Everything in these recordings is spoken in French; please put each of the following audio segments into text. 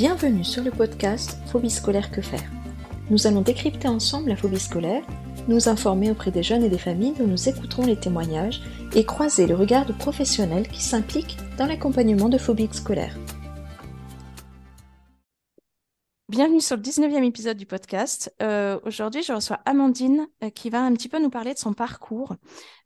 Bienvenue sur le podcast Phobie scolaire que faire. Nous allons décrypter ensemble la phobie scolaire, nous informer auprès des jeunes et des familles dont nous écouterons les témoignages et croiser le regard de professionnels qui s'impliquent dans l'accompagnement de phobies scolaires. Bienvenue sur le 19e épisode du podcast. Euh, aujourd'hui, je reçois Amandine euh, qui va un petit peu nous parler de son parcours.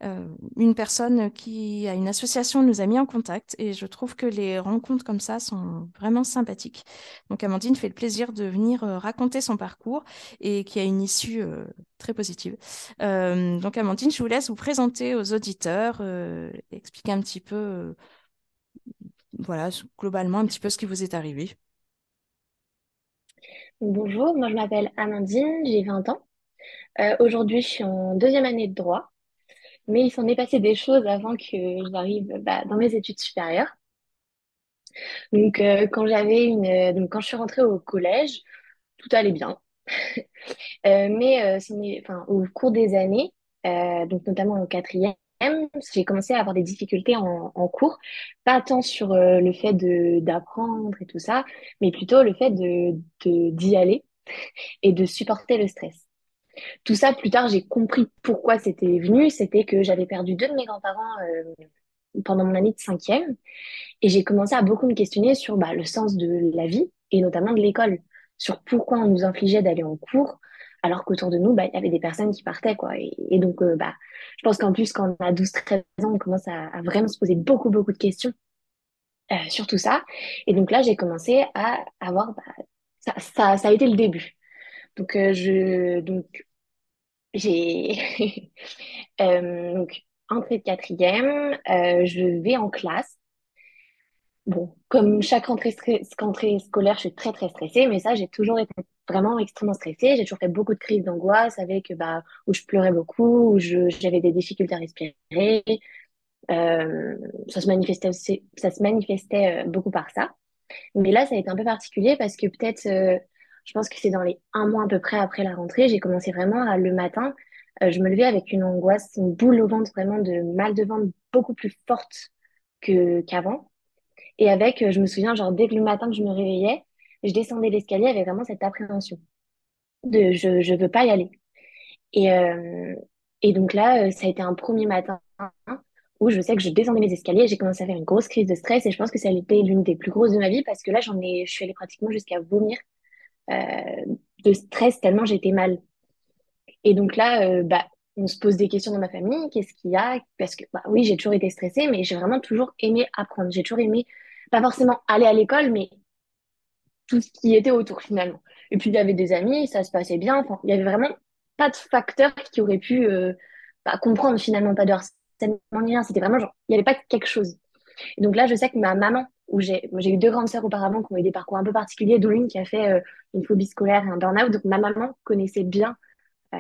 Euh, une personne qui a une association nous a mis en contact et je trouve que les rencontres comme ça sont vraiment sympathiques. Donc Amandine fait le plaisir de venir raconter son parcours et qui a une issue très positive. donc Amandine, je vous laisse vous présenter aux auditeurs, expliquer un petit peu, voilà, globalement un petit peu ce qui vous est arrivé. Bonjour, moi je m'appelle Amandine, j'ai 20 ans. Euh, aujourd'hui, je suis en deuxième année de droit, mais il s'en est passé des choses avant que j'arrive bah, dans mes études supérieures. Donc, euh, quand une, donc quand je suis rentrée au collège, tout allait bien. Euh, mais au cours des années, donc notamment au quatrième, j'ai commencé à avoir des difficultés en, cours, pas tant sur euh, le fait d'apprendre et tout ça, mais plutôt le fait de d'y aller et de supporter le stress. Tout ça, plus tard, j'ai compris pourquoi c'était venu. C'était que j'avais perdu deux de mes grands-parents euh, pendant mon année de cinquième, et j'ai commencé à beaucoup me questionner sur bah, le sens de la vie et notamment de l'école, sur pourquoi on nous infligeait d'aller en cours, alors qu'autour de nous, bah, il y avait des personnes qui partaient, quoi. Et, donc, euh, bah, je pense qu'en plus, quand on a 12-13 ans, on commence à, vraiment se poser beaucoup, beaucoup de questions euh, sur tout ça. Et donc là, j'ai commencé à avoir, bah, ça, ça, ça, a été le début. Donc, euh, je, donc, j'ai, donc, entrée de quatrième, je vais en classe. Bon, comme chaque rentrée, rentrée scolaire, je suis très, très stressée, mais ça, j'ai toujours été vraiment extrêmement stressée. J'ai toujours fait beaucoup de crises d'angoisse avec bah, où je pleurais beaucoup, où j'avais des difficultés à respirer. Euh, ça se manifestait ça se manifestait euh, beaucoup par ça. Mais là, ça a été un peu particulier parce que peut-être, euh, je pense que c'est dans les un mois à peu près après la rentrée, j'ai commencé vraiment à, le matin, je me levais avec une angoisse, une boule au ventre, vraiment de mal de ventre beaucoup plus forte que qu'avant. Et avec, je me souviens, genre dès que le matin que je me réveillais, je descendais l'escalier avec vraiment cette appréhension de je je veux pas y aller. Et euh, et donc là, euh, ça a été un premier matin où je sais que je descendais mes escaliers, j'ai commencé à faire une grosse crise de stress et je pense que ça a été l'une des plus grosses de ma vie parce que là, j'en ai, je suis allée pratiquement jusqu'à vomir euh, de stress tellement j'étais mal. Et donc là, bah, on se pose des questions dans ma famille, qu'est-ce qu'il y a? Parce que bah, oui, j'ai toujours été stressée, mais j'ai vraiment toujours aimé apprendre. J'ai toujours aimé, pas forcément aller à l'école, mais tout ce qui était autour finalement. Et puis il y avait des amis, ça se passait bien. Il y avait vraiment pas de facteurs qui auraient pu euh, bah, comprendre finalement pas de harcèlement ni rien. C'était vraiment genre, il n'y avait pas quelque chose. Et donc là, je sais que ma maman, où j'ai eu deux grandes sœurs auparavant qui ont eu des parcours un peu particuliers, dont une qui a fait euh, une phobie scolaire et un burn-out. Donc ma maman connaissait bien euh,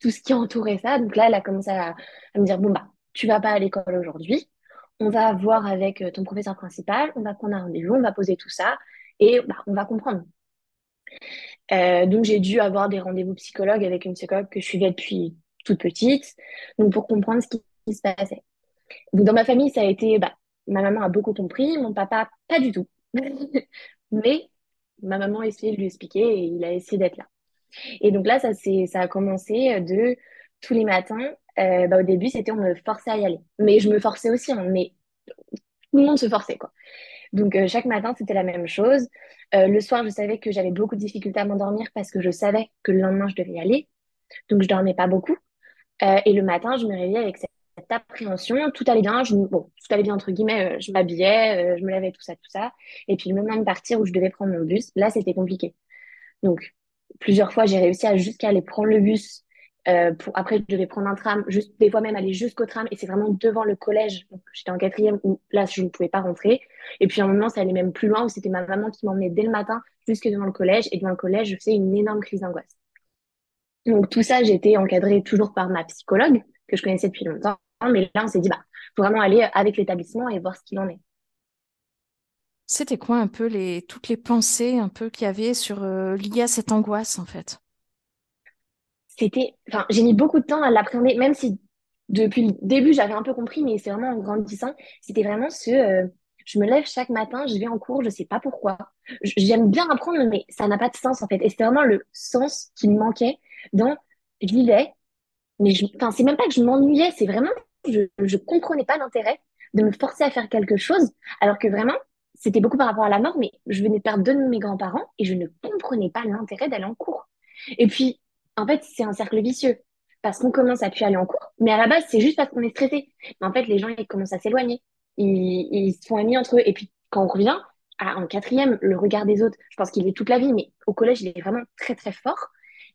tout ce qui entourait ça. Donc là, elle a commencé à, à me dire bon bah tu vas pas à l'école aujourd'hui. On va voir avec ton professeur principal, on va prendre un rendez-vous, on va poser tout ça et bah, on va comprendre. Euh, donc j'ai dû avoir des rendez-vous psychologues avec une psychologue que je suivais depuis toute petite, donc pour comprendre ce qui, se passait. Donc dans ma famille, ça a été, bah, ma maman a beaucoup compris, mon papa pas du tout, mais ma maman a essayé de lui expliquer et il a essayé d'être là. Et donc là, ça, ça a commencé de tous les matins. Euh, bah, au début, c'était on me forçait à y aller, mais je me forçais aussi, hein, mais tout le monde se forçait quoi. Donc euh, chaque matin, c'était la même chose. Euh, le soir, je savais que j'avais beaucoup de difficultés à m'endormir parce que je savais que le lendemain, je devais y aller. Donc je dormais pas beaucoup. Euh, et le matin, je me réveillais avec cette, appréhension. Tout allait bien. Bon, tout allait bien entre guillemets. je m'habillais, je me lavais, tout ça, tout ça. Et puis le moment de partir où je devais prendre mon bus, là, c'était compliqué. Donc plusieurs fois, j'ai réussi à jusqu'à aller prendre le bus euh, après, je devais prendre un tram, des fois même aller jusqu'au tram, et c'est vraiment devant le collège. J'étais en quatrième où là, je ne pouvais pas rentrer. Et puis, à un moment, ça allait même plus loin où c'était ma maman qui m'emmenait dès le matin jusque devant le collège. Et devant le collège, je faisais une énorme crise d'angoisse. Donc, tout ça, été encadrée toujours par ma psychologue, que je connaissais depuis longtemps. Mais là, on s'est dit, bah, faut vraiment aller avec l'établissement et voir ce qu'il en est. C'était quoi un peu toutes les pensées un peu qu'il y avait sur, euh, liées à cette angoisse, en fait? C'était, enfin, j'ai mis beaucoup de temps à l'appréhender, même si depuis le début j'avais un peu compris, mais c'est vraiment en grandissant, c'était vraiment ce, euh, je me lève chaque matin, je vais en cours, je sais pas pourquoi. J'aime bien apprendre, mais ça n'a pas de sens, en fait. Et c'était vraiment le sens qui me manquait dans, je mais je, enfin, c'est même pas que je m'ennuyais, c'est vraiment, je, je comprenais pas l'intérêt de me forcer à faire quelque chose, alors que vraiment, c'était beaucoup par rapport à la mort, mais je venais de perdre deux de mes grands-parents et je ne comprenais pas l'intérêt d'aller en cours. Et puis, en fait, c'est un cercle vicieux parce qu'on commence à plus aller en cours, mais à la base, c'est juste parce qu'on est stressé. En fait, les gens, ils commencent à s'éloigner, ils, se font amis entre eux. Et puis, quand on revient, en quatrième, le regard des autres, je pense qu'il est toute la vie, mais au collège, il est vraiment très, très fort.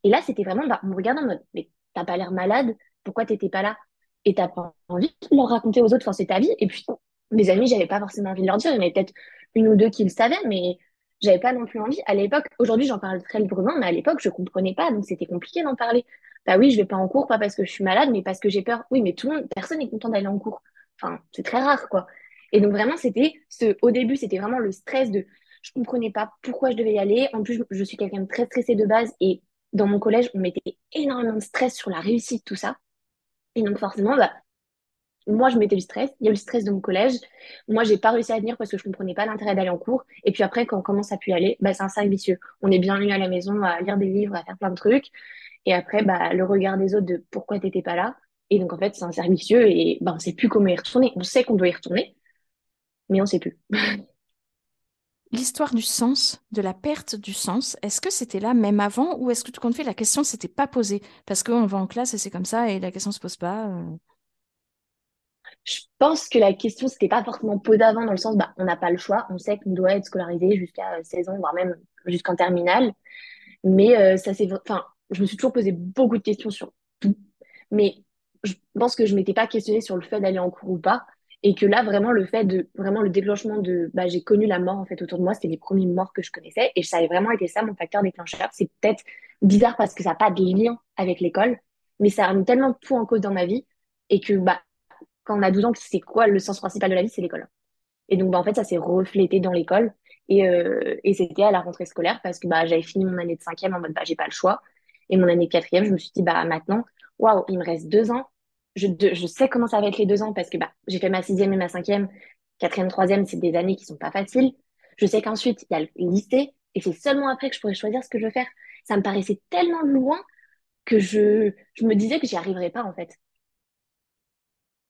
Et là, c'était vraiment, bah, on me regarde en mode, mais t'as pas l'air malade, pourquoi t'étais pas là? Et t'as pas envie de leur raconter aux autres, enfin, ta vie. Et puis, mes amis, j'avais pas forcément envie de leur dire. Il y en avait peut-être une ou deux qui le savaient, mais j'avais pas non plus envie. À l'époque, aujourd'hui, j'en parle très librement, mais à l'époque, je comprenais pas, donc c'était compliqué d'en parler. Bah oui, je vais pas en cours, pas parce que je suis malade, mais parce que j'ai peur. Oui, mais tout le monde, personne n'est content d'aller en cours. Enfin, c'est très rare, quoi. Et donc vraiment, c'était ce, au début, c'était vraiment le stress de, je comprenais pas pourquoi je devais y aller. En plus, je suis quelqu'un de très stressé de base et dans mon collège, on mettait énormément de stress sur la réussite, tout ça. Et donc forcément, bah, moi, je mettais le stress. Il y a eu le stress de mon collège. Moi, j'ai pas réussi à venir parce que je comprenais pas l'intérêt d'aller en cours. Et puis après, quand on commence à plus y aller, bah, c'est un cercle vicieux. On est bien mis à la maison à lire des livres, à faire plein de trucs. Et après, bah, le regard des autres de pourquoi t'étais pas là. Et donc, en fait, c'est un cercle vicieux et bah, on sait plus comment y retourner. On sait qu'on doit y retourner, mais on sait plus. L'histoire du sens, de la perte du sens, est-ce que c'était là même avant ou est-ce que tout compte fait, la question s'était pas posée? Parce qu'on va en classe et c'est comme ça et la question se pose pas. Euh... Je pense que la question, c'était pas forcément posée avant, dans le sens, bah, on n'a pas le choix, on sait qu'on doit être scolarisé jusqu'à 16 ans, voire même jusqu'en terminale. Mais euh, ça c'est, enfin, je me suis toujours posé beaucoup de questions sur tout. Mais je pense que je m'étais pas questionnée sur le fait d'aller en cours ou pas. Et que là, vraiment, le fait de, vraiment le déclenchement de, bah, j'ai connu la mort, en fait, autour de moi, c'était les premiers morts que je connaissais. Et ça avait vraiment été ça, mon facteur déclencheur. C'est peut-être bizarre parce que ça n'a pas de lien avec l'école, mais ça a mis tellement tout en cause dans ma vie. Et que, bah, quand on a 12 ans, c'est quoi le sens principal de la vie? C'est l'école. Et donc, bah, en fait, ça s'est reflété dans l'école. Et, euh, et c'était à la rentrée scolaire parce que bah, j'avais fini mon année de cinquième en mode, bah, j'ai pas le choix. Et mon année de quatrième, je me suis dit, bah, maintenant, waouh, il me reste deux ans. Je, sais comment ça va être les deux ans parce que bah, j'ai fait ma sixième et ma cinquième. Quatrième, troisième, c'est des années qui sont pas faciles. Je sais qu'ensuite, il y a le lycée et c'est seulement après que je pourrais choisir ce que je veux faire. Ça me paraissait tellement loin que je, je me disais que j'y arriverais pas, en fait.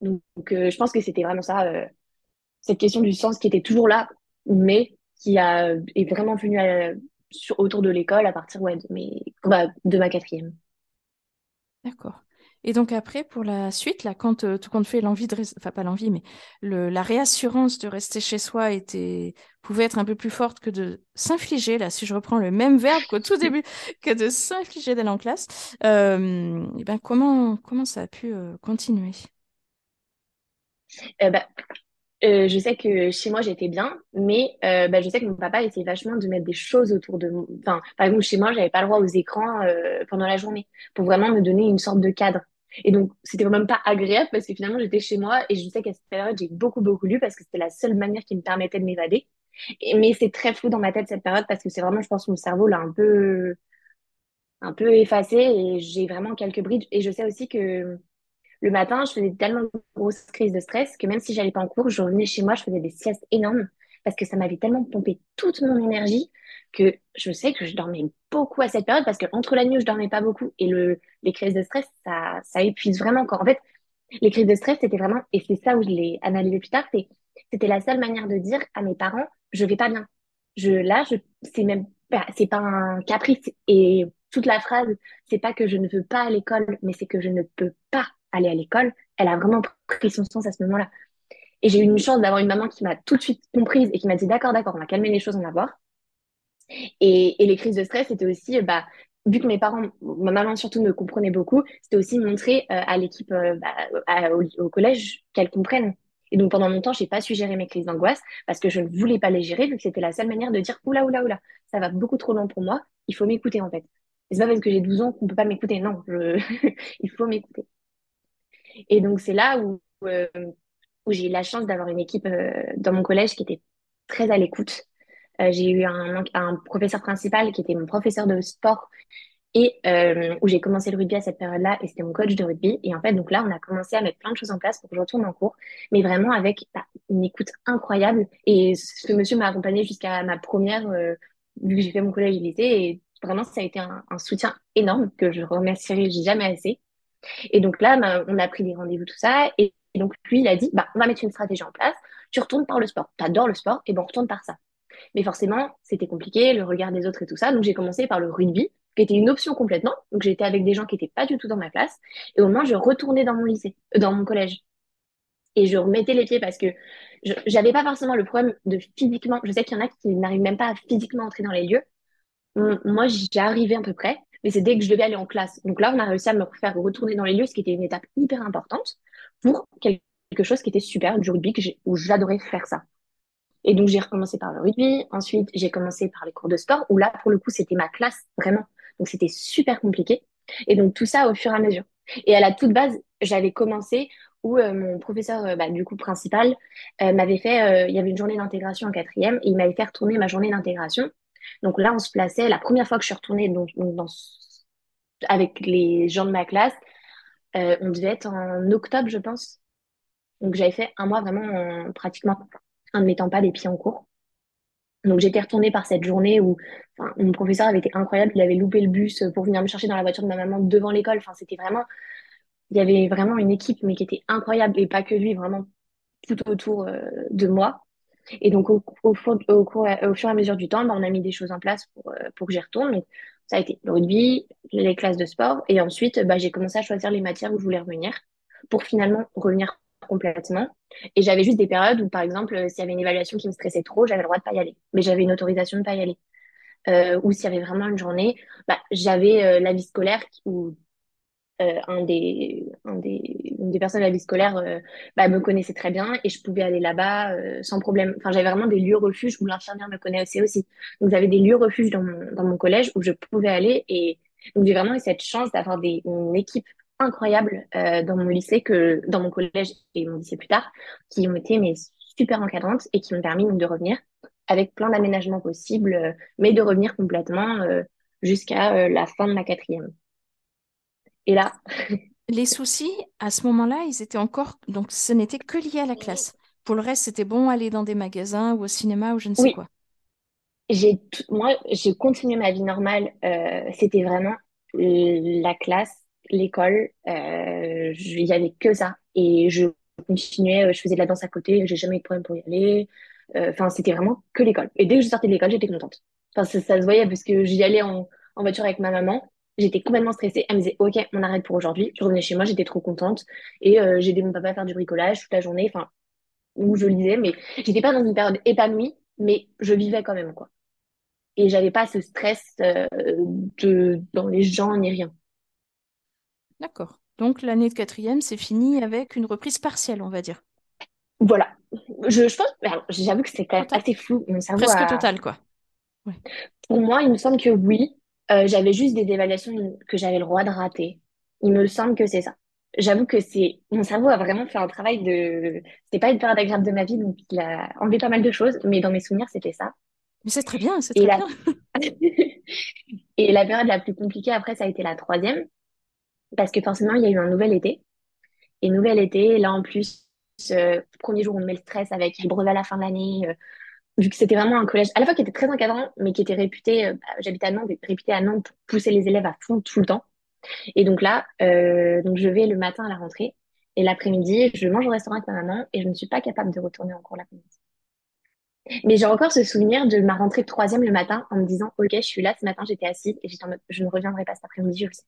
Donc, euh, je pense que c'était vraiment ça, euh, cette question du sens qui était toujours là, mais qui a, est vraiment venue sur, autour de l'école à partir ouais, de, mes, bah, de ma quatrième. D'accord. Et donc après, pour la suite, là, quand euh, tout compte fait, l'envie de, enfin pas l'envie, mais le, la réassurance de rester chez soi était, pouvait être un peu plus forte que de s'infliger, là, si je reprends le même verbe qu'au tout début, que de s'infliger d'aller en classe. Euh, et ben comment, comment ça a pu continuer? euh, bah, euh, je sais que chez moi j'étais bien, mais euh, bah, je sais que mon papa essayait vachement de mettre des choses autour de moi. Enfin, par exemple, chez moi, j'avais pas le droit aux écrans pendant la journée pour vraiment me donner une sorte de cadre. Et donc, c'était même pas agréable parce que finalement, j'étais chez moi et je sais qu'à cette période, j'ai beaucoup, beaucoup lu parce que c'était la seule manière qui me permettait de m'évader. Mais c'est très flou dans ma tête cette période parce que c'est vraiment, je pense, mon cerveau l'a un peu, un peu effacé et j'ai vraiment quelques brides. Et je sais aussi que le matin, je faisais tellement de grosses crises de stress que même si j'allais pas en cours, je revenais chez moi, je faisais des siestes énormes parce que ça m'avait tellement pompé toute mon énergie que je sais que je dormais beaucoup à cette période parce que entre la nuit où je dormais pas beaucoup et le, les crises de stress, ça, ça épuise vraiment quand, en fait, les crises de stress, c'était vraiment, et c'est ça où je l'ai analysé plus tard, c'était la seule manière de dire à mes parents, je vais pas bien. Je, là, je, c'est même c'est pas un caprice. Et toute la phrase, c'est pas que je ne veux pas à l'école, mais c'est que je ne peux pas aller à l'école, elle a vraiment pris son sens à ce moment-là. Et j'ai eu une chance d'avoir une maman qui m'a tout de suite comprise et qui m'a dit d'accord, d'accord, on va calmer les choses, on va voir. Et, et les crises de stress, c'était aussi, bah, vu que mes parents, ma maman surtout me comprenait beaucoup, c'était aussi montrer euh, à l'équipe, euh, bah, au, collège, qu'elle comprenne. Et donc pendant longtemps, j'ai pas su gérer mes crises d'angoisse parce que je ne voulais pas les gérer vu que c'était la seule manière de dire oula oula oula, ça va beaucoup trop loin pour moi, il faut m'écouter en fait. C'est pas parce que j'ai 12 ans qu'on peut pas m'écouter, non, je... il faut m'écouter. Et donc, c'est là où, euh, où j'ai eu la chance d'avoir une équipe euh, dans mon collège qui était très à l'écoute. Euh, j'ai eu un, un, professeur principal qui était mon professeur de sport et euh, où j'ai commencé le rugby à cette période-là et c'était mon coach de rugby. Et en fait, donc là, on a commencé à mettre plein de choses en place pour que je retourne en cours, mais vraiment avec bah, une écoute incroyable. Et ce monsieur m'a accompagné jusqu'à ma première, euh, vu que j'ai fait mon collège et lycée, et vraiment, ça a été un, un soutien énorme que je remercierai jamais assez. Et donc là, bah, on a pris des rendez-vous, tout ça. Et, donc, lui, il a dit, bah, on va mettre une stratégie en place. Tu retournes par le sport. Tu adores le sport, et bon, on retourne par ça. Mais forcément, c'était compliqué, le regard des autres et tout ça. Donc, j'ai commencé par le rugby, qui était une option complètement. Donc, j'étais avec des gens qui n'étaient pas du tout dans ma classe. Et au moins, je retournais dans mon lycée, euh, dans mon collège. Et je remettais les pieds parce que j'avais pas forcément le problème de physiquement. Je sais qu'il y en a qui n'arrivent même pas à physiquement entrer dans les lieux. Moi, j'y arrivais à peu près, mais c'est dès que je devais aller en classe. Donc là, on a réussi à me faire retourner dans les lieux, ce qui était une étape hyper importante pour quelque chose qui était super, du rugby, où j'adorais faire ça. Et donc, j'ai recommencé par le rugby. Ensuite, j'ai commencé par les cours de sport, où là, pour le coup, c'était ma classe, vraiment. Donc, c'était super compliqué. Et donc, tout ça au fur et à mesure. Et à la toute base, j'avais commencé où euh, mon professeur, euh, bah, du coup, principal, euh, m'avait fait, il y avait une journée d'intégration en quatrième, et il m'avait fait retourner ma journée d'intégration. Donc là, on se plaçait, la première fois que je suis retournée donc, avec les gens de ma classe, on devait être en octobre, je pense. Donc j'avais fait un mois vraiment pratiquement en ne mettant pas les pieds en cours. Donc j'étais retournée par cette journée où mon professeur avait été incroyable, il avait loupé le bus pour venir me chercher dans la voiture de ma maman devant l'école. Enfin, c'était vraiment, il y avait vraiment une équipe, mais qui était incroyable et pas que lui, vraiment tout autour euh, de moi. Et donc au, au, au, cours, au, fur et à mesure du temps, bah, on a mis des choses en place pour, euh, pour que j'y retourne. Donc, ça a été le rugby, les classes de sport, et ensuite bah, j'ai commencé à choisir les matières où je voulais revenir pour finalement revenir complètement. Et j'avais juste des périodes où, par exemple, s'il y avait une évaluation qui me stressait trop, j'avais le droit de pas y aller. Mais j'avais une autorisation de pas y aller. Euh, ou s'il y avait vraiment une journée, bah, j'avais euh, la vie scolaire euh, un des, un des, une des personnes de la vie scolaire euh, bah, me connaissait très bien et je pouvais aller là-bas euh, sans problème. Enfin, j'avais vraiment des lieux refuges où l'infirmière me connaissait aussi. Donc, j'avais des lieux refuges dans mon, dans mon collège où je pouvais aller et donc j'ai vraiment eu cette chance d'avoir une équipe incroyable euh, dans mon lycée, que dans mon collège et mon lycée plus tard, qui ont été mes super encadrantes et qui m'ont permis donc, de revenir avec plein d'aménagements possibles, euh, mais de revenir complètement jusqu'à la fin de ma quatrième. Et là. Les soucis, à ce moment-là, ils étaient encore. Donc, ce n'était que lié à la classe. Pour le reste, c'était bon aller dans des magasins ou au cinéma ou je ne sais quoi. J'ai moi, j'ai continué ma vie normale. c'était vraiment la classe l'école, euh, il y avait que ça. Et je continuais, euh, je faisais de la danse à côté, j'ai jamais eu de problème pour y aller. Euh, enfin, c'était vraiment que l'école. Et dès que je sortais de l'école, j'étais contente. Enfin, ça, se voyait parce que j'y allais en, en voiture avec ma maman. J'étais complètement stressée. Elle me disait, OK, on arrête pour aujourd'hui. Je revenais chez moi, j'étais trop contente. Et euh, j'ai aidé mon papa à faire du bricolage toute la journée, enfin, où je lisais. Mais j'étais pas dans une période épanouie, mais je vivais quand même, quoi. Et j'avais pas ce stress euh, de, dans les gens ni rien. D'accord. Donc l'année de quatrième, c'est fini avec une reprise partielle, on va dire. Voilà. Je, je pense, j'avoue que c'est quand même assez flou. Mon cerveau Presque total, quoi. Pour moi, il me semble que oui. Euh, j'avais juste des évaluations que j'avais le droit de rater. Il me semble que c'est ça. J'avoue que c'est mon cerveau a vraiment fait un travail de. C'est pas une période agréable de ma vie, donc il a enlevé pas mal de choses, mais dans mes souvenirs, c'était ça. Mais c'est très bien, c'est très bien. Et la période la plus compliquée après, ça a été la troisième, parce que forcément, il y a eu un nouvel été. Et nouvel été, là en plus, euh, premier jour, on met le stress avec le brevet à la fin de l'année. Euh, vu que c'était vraiment un collège à la fois qui était très encadrant, mais qui était réputé, euh, bah, j'habite à Nantes, réputé à Nantes pour pousser les élèves à fond tout le temps. Et donc là, euh, donc je vais le matin à la rentrée et l'après-midi, je mange au restaurant avec ma maman et je ne suis pas capable de retourner en cours l'après-midi. Mais j'ai encore ce souvenir de ma rentrée troisième le matin en me disant, OK, je suis là ce matin, j'étais assise et j'étais en mode, je ne reviendrai pas cet après-midi, je le sais.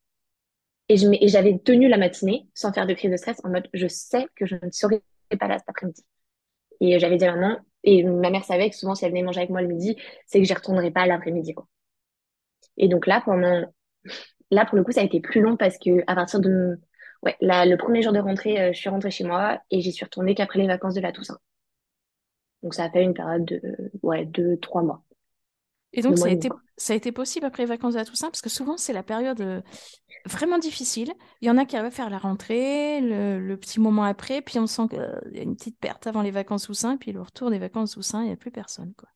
Et j'avais tenu la matinée sans faire de crise de stress en mode je sais que je ne serai pas là cet après-midi. Et j'avais dit à maman, et ma mère savait que souvent si elle venait manger avec moi le midi, c'est que j'y retournerai pas l'après-midi. Quoi. Et donc là, pendant, là, pour le coup, ça a été plus long parce que à partir de, ouais, le premier jour de rentrée, euh, je suis rentrée chez moi et j'y suis retournée qu'après les vacances de la Toussaint. Donc ça a fait une période de, ouais, deux, trois mois. Et donc, ça a, été, ça a été possible après les vacances de la Toussaint, parce que souvent, c'est la période euh, vraiment difficile. Il y en a qui arrivent à faire la rentrée, le, petit moment après, puis on sent qu'il y a une petite perte avant les vacances Toussaint, puis le retour des vacances Toussaint, il n'y a plus personne. Quoi.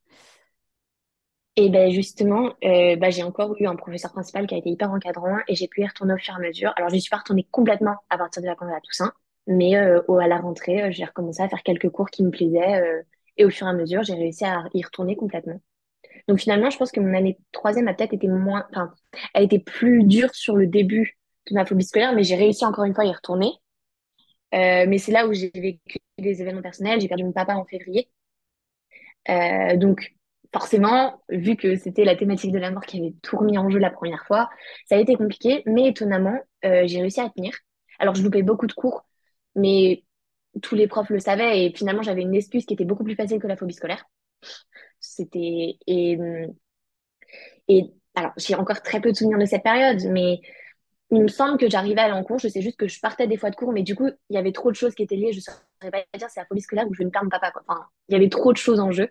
Et ben justement, euh, bah, j'ai encore eu un professeur principal qui a été hyper encadrant et j'ai pu y retourner au fur et à mesure. Alors, je n'y suis pas retournée complètement à partir de la vacances à Toussaint, mais euh, au- à la rentrée, euh, j'ai recommencé à faire quelques cours qui me plaisaient euh, et au fur et à mesure, j'ai réussi à y retourner complètement. Donc finalement, je pense que mon année troisième a peut-être été moins, enfin, a été plus dure sur le début de ma phobie scolaire, mais j'ai réussi encore une fois à y retourner. Euh, mais c'est là où j'ai vécu des événements personnels. J'ai perdu mon papa en février. Euh, donc, forcément, vu que c'était la thématique de la mort qui avait tout remis en jeu la première fois, ça a été compliqué, mais étonnamment, euh, j'ai réussi à tenir. Alors, je loupais beaucoup de cours, mais tous les profs le savaient et finalement, j'avais une excuse qui était beaucoup plus facile que la phobie scolaire. C'était et et alors j'ai encore très peu de souvenirs de cette période, mais il me semble que j'arrivais à aller en cours. Je sais juste que je partais des fois de cours, mais du coup, il y avait trop de choses qui étaient liées. Je ne saurais pas dire c'est la phobie scolaire ou je ne perds mon papa, quoi. Enfin, il y avait trop de choses en jeu.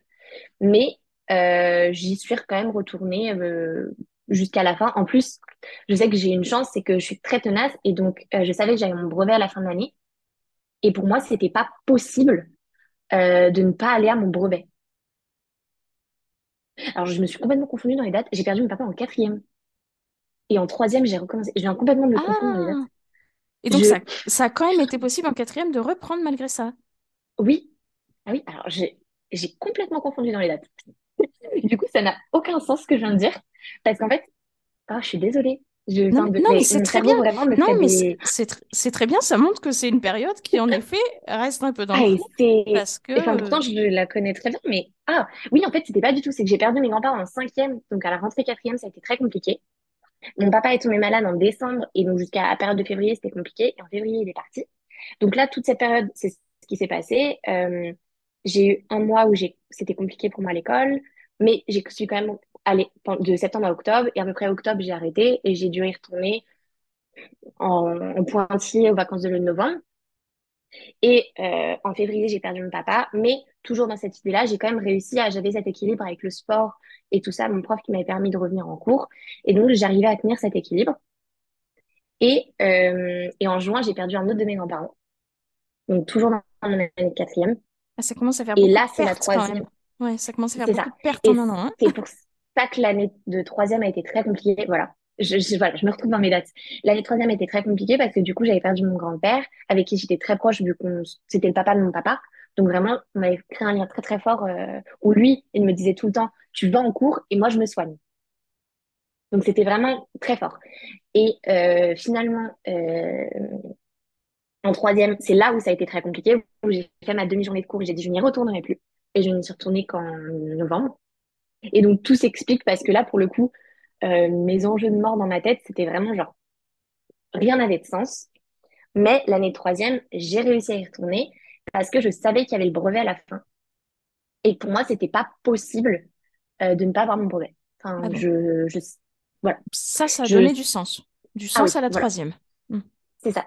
Mais euh, j'y suis quand même retournée euh, jusqu'à la fin. En plus, je sais que j'ai une chance, c'est que je suis très tenace et donc euh, je savais que j'avais mon brevet à la fin de l'année. Et pour moi, c'était pas possible de ne pas aller à mon brevet. Alors, je me suis complètement confondue dans les dates. J'ai perdu mon papa en quatrième. Et en troisième, j'ai recommencé. Je viens complètement de me confondre dans les dates. Ah! Et donc, Je... ça, ça a quand même été possible en quatrième de reprendre malgré ça. Oui. Ah oui, alors j'ai complètement confondu dans les dates. Du coup, ça n'a aucun sens ce que je viens de dire. Parce qu'en fait, ah, je suis désolée. Je Non, mais, de... non, mais mais c'est très bien. vraiment me Non, mais c'est des... c'est tr- c'est très bien. Ça montre que c'est une période qui, en effet, reste un peu dans Ah, le parce Enfin, que... pourtant, je la connais très bien, mais... Ah, oui, en fait, c'était pas du tout. C'est que j'ai perdu mes grands-parents en cinquième. Donc, à la rentrée quatrième, ça a été très compliqué. Mon papa est tombé malade en décembre. Et donc, jusqu'à la période de février, c'était compliqué. Et en février, il est parti. Donc là, toute cette période, c'est ce qui s'est passé. Euh, j'ai eu un mois où j'ai, c'était compliqué pour moi à l'école, mais j'ai suis quand même allée de septembre à octobre, et à peu près octobre, j'ai arrêté, et j'ai dû y retourner en, en pointillé aux vacances de novembre. Et euh, en février, j'ai perdu mon papa, mais toujours dans cette idée-là, j'ai quand même réussi à, j'avais cet équilibre avec le sport et tout ça, mon prof qui m'avait permis de revenir en cours, et donc j'arrivais à tenir cet équilibre. Et, euh, et en juin, j'ai perdu un autre de mes grands-parents, donc toujours dans mon année de quatrième. ah, ça commence à faire Et là, c'est la troisième. Ouais, ça commence à faire beaucoup ça. de pertes Et en un an. hein. c'est pour ça que l'année de troisième a été très compliquée. Voilà. Je, je- voilà, je me retrouve dans mes dates. L'année de troisième a été très compliquée parce que du coup, j'avais perdu mon grand-père, avec qui j'étais très proche, vu qu'on c'était le papa de mon papa. Donc vraiment, on avait créé un lien très très fort euh, où lui, il me disait tout le temps, tu vas en cours et moi, je me soigne. Donc c'était vraiment très fort. Et euh, finalement, euh, en troisième, c'est là où ça a été très compliqué, où j'ai fait ma demi-journée de cours et j'ai dit, je n'y retournerai plus. Et je n'y suis retournée qu'en novembre. Et donc tout s'explique parce que là, pour le coup, euh, mes enjeux de mort dans ma tête, c'était vraiment genre, rien n'avait de sens. Mais l'année de troisième, j'ai réussi à y retourner parce que je savais qu'il y avait le brevet à la fin. Et pour moi, c'était pas possible euh, de ne pas avoir mon brevet. Enfin, Ah bon. je, je, voilà. Ça, ça a Je, donné du sens. Du ah oui, sens à la voilà. troisième. Hmm. C'est ça.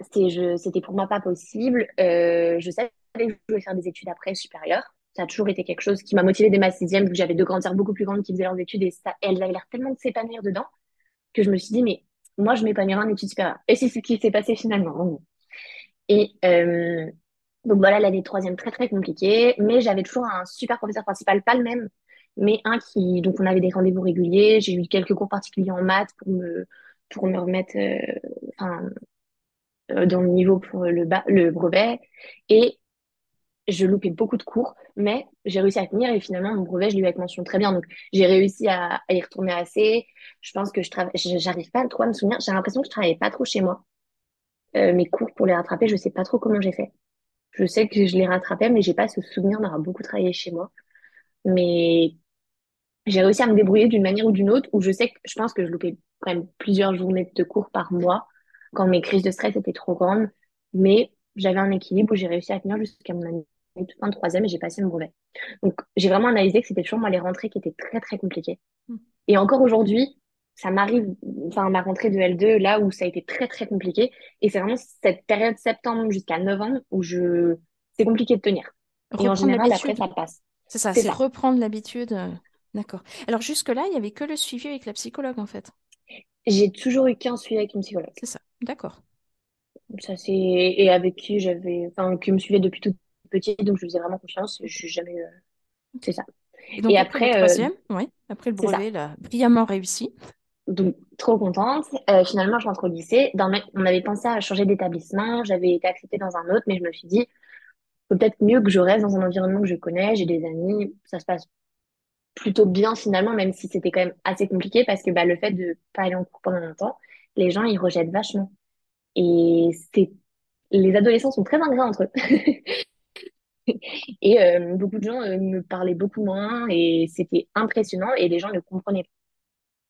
C'était pour moi pas possible. Euh, je savais que je voulais faire des études après supérieures. Ça a toujours été quelque chose qui m'a motivée dès ma sixième, vu que j'avais deux grandes sœurs beaucoup plus grandes qui faisaient leurs études et, ça, elles avaient l'air tellement de s'épanouir dedans que je me suis dit, mais moi, je m'épanouirai en études supérieures. Et c'est ce qui s'est passé finalement. Et euh, donc voilà, l'année troisième très très compliquée, mais j'avais toujours un super professeur principal, pas le même, mais un qui, donc on avait des rendez-vous réguliers. J'ai eu quelques cours particuliers en maths pour me, pour me remettre, euh, enfin, euh, dans le niveau pour le, ba- le brevet. Et je loupais beaucoup de cours, mais j'ai réussi à tenir et finalement, mon brevet, je l'ai eu avec mention très bien. Donc, j'ai réussi à, y retourner assez. Je pense que je travaille, j'arrive pas trop à me souvenir. J'ai l'impression que je travaillais pas trop chez moi. Euh, mes cours pour les rattraper, je sais pas trop comment j'ai fait. Je sais que je les rattrapais, mais j'ai pas ce souvenir d'avoir beaucoup travaillé chez moi. Mais j'ai réussi à me débrouiller d'une manière ou d'une autre, où je sais que je pense que je loupais quand même plusieurs journées de cours par mois quand mes crises de stress étaient trop grandes. Mais j'avais un équilibre où j'ai réussi à tenir jusqu'à mon année de fin de troisième et j'ai passé mon brevet. Donc j'ai vraiment analysé que c'était toujours moi les rentrées qui étaient très très compliquées. Hmm. Et encore aujourd'hui, ça m'arrive, enfin ma rentrée de L2 là où ça a été très très compliqué. Et c'est vraiment cette période septembre jusqu'à novembre où je, c'est compliqué de tenir. Et en Reprendre général après ça passe. C'est ça, C'est reprendre l'habitude. euh, D'accord. Alors jusque-là, il n'y avait que le suivi avec la psychologue, en fait. J'ai toujours eu qu'un suivi avec une psychologue. C'est ça. D'accord. Ça c'est et avec qui j'avais, enfin qui me suivait depuis toute petite, donc je faisais vraiment confiance. Je jamais, euh, c'est ça. Et donc, après, le troisième, oui, après le brevet, là, brillamment réussi. Donc, trop contente. finalement, je rentre au lycée. Dans On avait pensé à changer d'établissement. J'avais été acceptée dans un autre, mais je me suis dit, peut-être mieux que je reste dans un environnement que je connais. J'ai des amis. Ça se passe plutôt bien finalement, même si c'était quand même assez compliqué parce que bah, le fait de pas aller en cours pendant longtemps, les gens, ils rejettent vachement. Et c'est les adolescents sont très ingrats entre eux. et euh, beaucoup de gens euh, me parlaient beaucoup moins et c'était impressionnant et les gens ne comprenaient pas.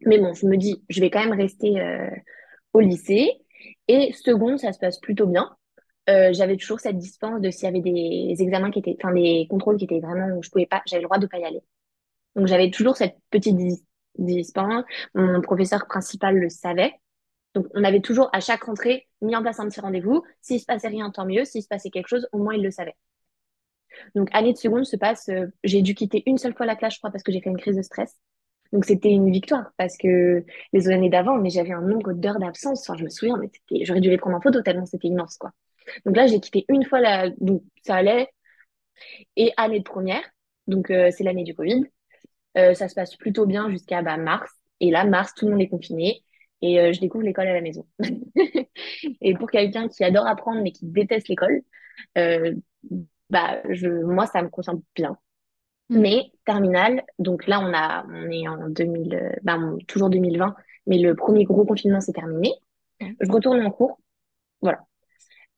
Mais bon, je me dis, je vais quand même rester euh, au lycée. Et seconde, ça se passe plutôt bien. j'avais toujours cette dispense de s'il y avait des examens qui étaient, enfin des contrôles qui étaient vraiment où je pouvais pas, j'avais le droit de pas y aller. Donc j'avais toujours cette petite dispense. Mon professeur principal le savait. Donc on avait toujours à chaque rentrée mis en place un petit rendez-vous. S'il se passait rien, tant mieux. S'il se passait quelque chose, au moins il le savait. Donc année de seconde se passe. Euh, j'ai dû quitter une seule fois la classe, je crois, parce que j'ai fait une crise de stress. Donc c'était une victoire parce que les années d'avant, mais j'avais un nombre d'heures d'absence. Enfin, je me souviens, mais j'aurais dû les prendre en photo tellement c'était immense, quoi. Donc là, j'ai quitté une fois la, donc ça allait. Et année de première, donc euh, c'est l'année du Covid. Euh, ça se passe plutôt bien jusqu'à bah, mars. Et là, mars, tout le monde est confiné. Et je découvre l'école à la maison. et pour quelqu'un qui adore apprendre mais qui déteste l'école, bah, je, moi, ça me concerne bien. Mm. Mais terminale, donc là, on, a, on est en 2000, bah, toujours 2020, mais le premier gros confinement s'est terminé. Mm. Je retourne en cours. Voilà.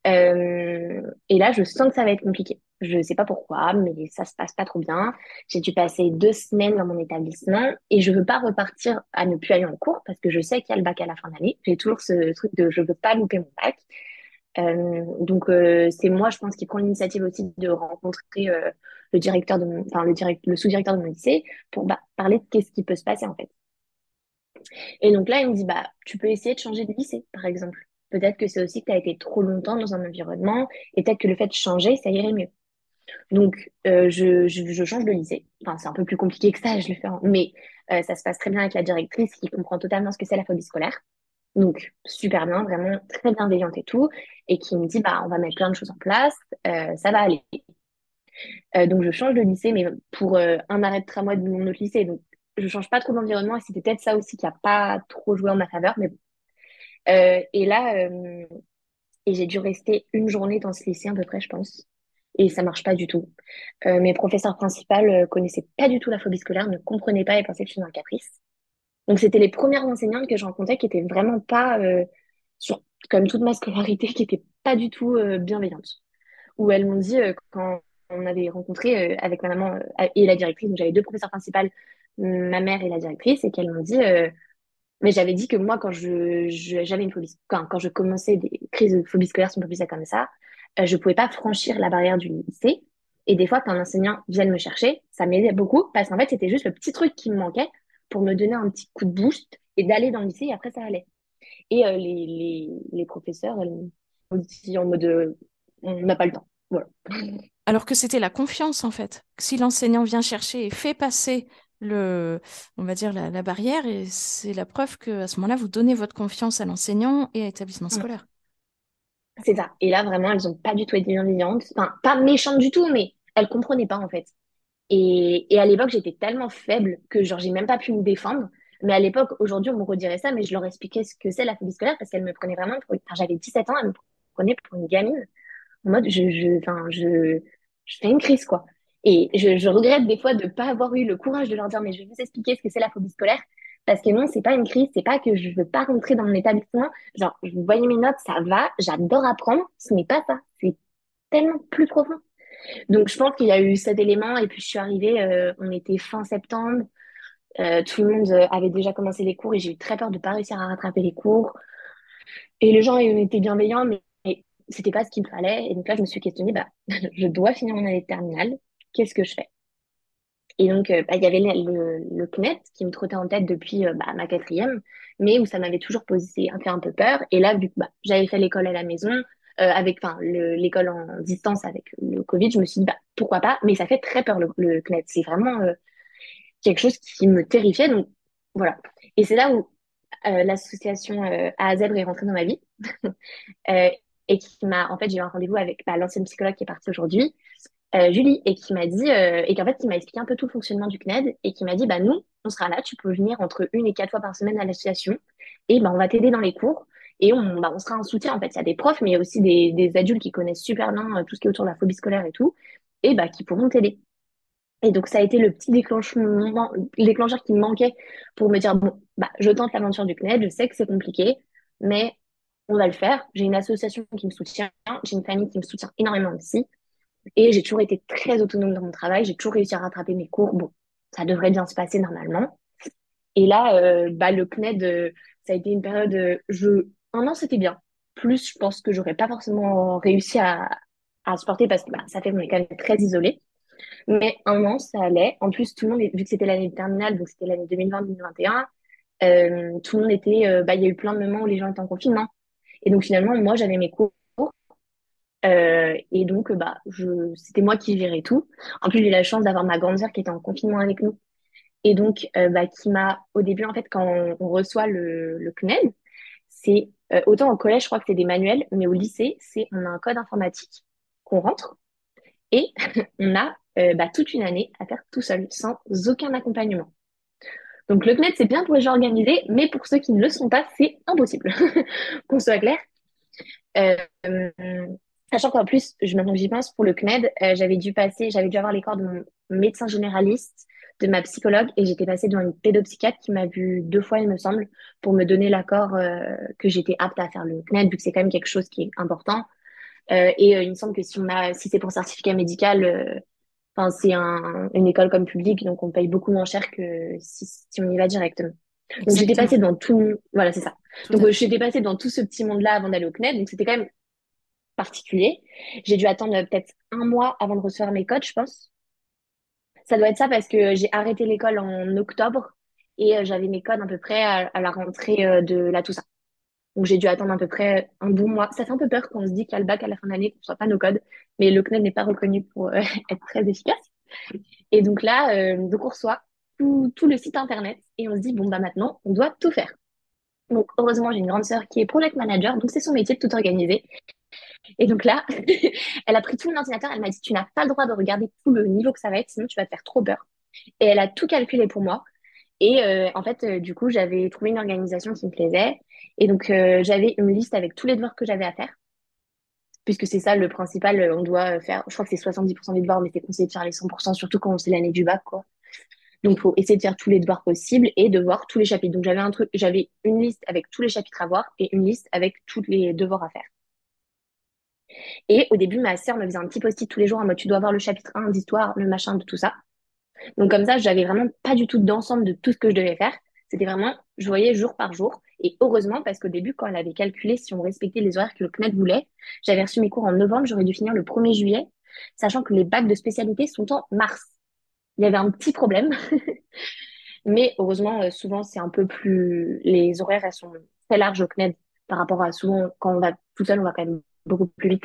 Euh, et là, je sens que ça va être compliqué. Je sais pas pourquoi, mais ça se passe pas trop bien. J'ai dû passer deux semaines dans mon établissement et je veux pas repartir à ne plus aller en cours parce que je sais qu'il y a le bac à la fin de l'année. J'ai toujours ce truc de je veux pas louper mon bac. Euh, donc euh, c'est moi, je pense, qui prend l'initiative aussi de rencontrer euh, le directeur de enfin le, direct, le sous-directeur de mon lycée pour bah, parler de qu'est-ce qui peut se passer en fait. Et donc là, il me dit bah tu peux essayer de changer de lycée, par exemple. Peut-être que c'est aussi que tu as été trop longtemps dans un environnement et peut-être que le fait de changer, ça irait mieux. Donc, euh, je, je, change de lycée. Enfin, c'est un peu plus compliqué que ça, je le fais. Mais euh, ça se passe très bien avec la directrice qui comprend totalement ce que c'est la phobie scolaire. Donc, super bien, vraiment très bienveillante et tout. Et qui me dit, bah, on va mettre plein de choses en place, euh, ça va aller. donc, je change de lycée, mais pour un arrêt de tramway de mon autre lycée. Donc, je change pas trop d'environnement et c'était peut-être ça aussi qui a pas trop joué en ma faveur. Mais bon, euh, et là, euh, et j'ai dû rester une journée dans ce lycée à peu près, je pense. Et ça marche pas du tout. Euh, mes professeurs principaux connaissaient pas du tout la phobie scolaire, ne comprenaient pas et pensaient que je suis un caprice. Donc c'était les premières enseignantes que je rencontrais qui étaient vraiment pas sur comme toute ma scolarité, qui étaient pas du tout bienveillantes. Où elles m'ont dit quand on avait rencontré avec ma maman et la directrice, donc j'avais deux professeurs principales, ma mère et la directrice, et qu'elles m'ont dit mais j'avais dit que moi, quand je, j'avais une phobie, quand, quand je commençais des crises de phobie scolaire, si on peut plus ça comme ça, euh, je pouvais pas franchir la barrière du lycée. Et des fois, quand un enseignant vient me chercher, ça m'aidait beaucoup parce qu'en fait, c'était juste le petit truc qui me manquait pour me donner un petit coup de boost et d'aller dans le lycée et après, ça allait. Et euh, les, les, les, professeurs, elles m'ont dit en mode, euh, on n'a pas le temps. Voilà. Alors que c'était la confiance, en fait. Si l'enseignant vient chercher et fait passer le, on va dire la, barrière et c'est la preuve que à ce moment-là vous donnez votre confiance à l'enseignant et à l'établissement scolaire. C'est ça. Et là vraiment elles ont pas du tout été bienveillantes, enfin pas méchantes du tout, mais elles comprenaient pas en fait. Et, à l'époque j'étais tellement faible que genre j'ai même pas pu me défendre. Mais à l'époque, aujourd'hui, on me redirait ça, mais je leur expliquais ce que c'est la phobie scolaire parce qu'elles me prenaient vraiment pour... Enfin, j'avais 17 ans, elles me prenaient pour une gamine. En mode, je, je, enfin, je, je fais une crise, quoi. Et je, je regrette des fois de ne pas avoir eu le courage de leur dire, mais je vais vous expliquer ce que c'est la phobie scolaire. Parce que non, c'est pas une crise, c'est pas que je veux pas rentrer dans mon établissement. Genre, vous voyez mes notes, ça va, j'adore apprendre. Ce n'est pas ça. C'est tellement plus profond. Donc, je pense qu'il y a eu cet élément. Et puis, je suis arrivée, euh, on était fin septembre. Euh, tout le monde euh, avait déjà commencé les cours et j'ai eu très peur de pas réussir à rattraper les cours. Et les gens étaient bienveillants, mais, c'était pas ce qu'il fallait. Et donc là, je me suis questionnée, bah, je dois finir mon année de terminale qu'est-ce que je fais? Et donc, bah, il y avait le, le, CNET qui me trottait en tête depuis bah, ma quatrième, mais où ça m'avait toujours posé peu, un peu peur. Et là, vu que bah, j'avais fait l'école à la maison, euh, avec enfin l'école en distance avec le Covid, je me suis dit bah pourquoi pas, mais ça fait très peur le, le CNET. C'est vraiment quelque chose qui me terrifiait. Donc voilà. Et c'est là où l'association à est rentrée dans ma vie et qui m'a en fait j'ai eu un rendez-vous avec bah, l'ancienne psychologue qui est partie aujourd'hui euh, Julie, et qui m'a dit, euh, et qu'en fait, qui m'a expliqué un peu tout le fonctionnement du CNED, et qui m'a dit, bah, nous, on sera là, tu peux venir entre une et quatre fois par semaine à l'association, et bah, on va t'aider dans les cours, et on, bah, sera un soutien, en fait. Il y a des profs, mais il y a aussi des, des adultes qui connaissent super bien euh, tout ce qui est autour de la phobie scolaire et tout, et bah, qui pourront t'aider. Et donc, ça a été le petit déclenchement, déclencheur qui me manquait pour me dire, bon, bah, je tente l'aventure du CNED, je sais que c'est compliqué, mais on va le faire. J'ai une association qui me soutient, j'ai une famille qui me soutient énormément aussi. Et j'ai toujours été très autonome dans mon travail, j'ai toujours réussi à rattraper mes cours. Bon, ça devrait bien se passer normalement. Et là, euh, bah, le CNED, euh, ça a été une période, euh, je... un an c'était bien. Plus, je pense que j'aurais pas forcément réussi à, à supporter parce que bah, ça fait qu'on est quand même très isolé. Mais un an, ça allait. En plus, tout le monde, vu que c'était l'année terminale, donc c'était l'année 2020-2021, euh, tout le monde était, euh, bah, il y a eu plein de moments où les gens étaient en confinement. Et donc finalement, moi, j'avais mes cours. Euh, et donc, bah, je, c'était moi qui gérais tout. En plus, j'ai eu la chance d'avoir ma grande sœur qui était en confinement avec nous. Et donc, bah, qui m'a, au début, en fait, quand on, on reçoit le, le CNED, c'est, euh, autant au collège, je crois que c'est des manuels, mais au lycée, c'est, on a un code informatique qu'on rentre et on a euh, bah, toute une année à faire tout seul, sans aucun accompagnement. Donc le CNED, c'est bien pour les gens organisés, mais pour ceux qui ne le sont pas, c'est impossible, qu'on soit clair. Euh, sachant qu'en plus, je, maintenant que j'y pense, pour le CNED, j'avais dû passer, j'avais dû avoir les corps de mon médecin généraliste, de ma psychologue, et j'étais passée devant une pédopsychiatre qui m'a vu deux fois, il me semble, pour me donner l'accord euh, que j'étais apte à faire le CNED, vu que c'est quand même quelque chose qui est important. Euh, et euh, il me semble que si on a, si c'est pour certificat médical, euh, enfin c'est un, une école comme publique, donc on paye beaucoup moins cher que si, si on y va directement. Donc j'étais passée dans tout, voilà c'est ça. Tout Donc euh, j'étais passée dans tout ce petit monde-là avant d'aller au CNED, donc c'était quand même particulier. J'ai dû attendre euh, peut-être un mois avant de recevoir mes codes, je pense. Ça doit être ça parce que j'ai arrêté l'école en octobre et euh, j'avais mes codes à peu près à, la rentrée euh, de la Toussaint. Donc j'ai dû attendre à peu près un bon mois. Ça fait un peu peur quand on se dit qu'il y a le bac à la fin de l'année, qu'on ne soit pas nos codes, mais le CNED n'est pas reconnu pour euh, être très efficace. Et donc là, donc on reçoit tout, tout le site internet et on se dit, bon, bah maintenant, on doit tout faire. Donc heureusement, j'ai une grande sœur qui est project manager, donc c'est son métier de tout organiser. Et donc là, elle a pris tout mon ordinateur, elle m'a dit, tu n'as pas le droit de regarder tout le niveau que ça va être, sinon tu vas te faire trop peur. Et elle a tout calculé pour moi. Et euh, en fait, euh, du coup, j'avais trouvé une organisation qui me plaisait. Et donc, euh, j'avais une liste avec tous les devoirs que j'avais à faire. Puisque c'est ça le principal, on doit faire, je crois que c'est 70% des devoirs, mais c'est conseillé de faire les 100%, surtout quand c'est l'année du bac, quoi. Donc, il faut essayer de faire tous les devoirs possibles et de voir tous les chapitres. Donc, j'avais un truc, j'avais une liste avec tous les chapitres à voir et une liste avec tous les devoirs à faire. Et au début, ma sœur me faisait un petit post-it tous les jours en mode, tu dois voir le chapitre 1 d'histoire, le machin, de tout ça. Donc comme ça, j'avais vraiment pas du tout d'ensemble de tout ce que je devais faire. C'était vraiment, je voyais jour par jour. Et heureusement, parce qu'au début, quand elle avait calculé si on respectait les horaires que le CNED voulait, j'avais reçu mes cours en novembre, j'aurais dû finir le 1er juillet, sachant que les bacs de spécialité sont en mars. Il y avait un petit problème. Mais heureusement, euh, souvent, c'est un peu plus... Les horaires, elles sont très larges au CNED par rapport à souvent, quand on va tout seul, on va quand même beaucoup plus vite.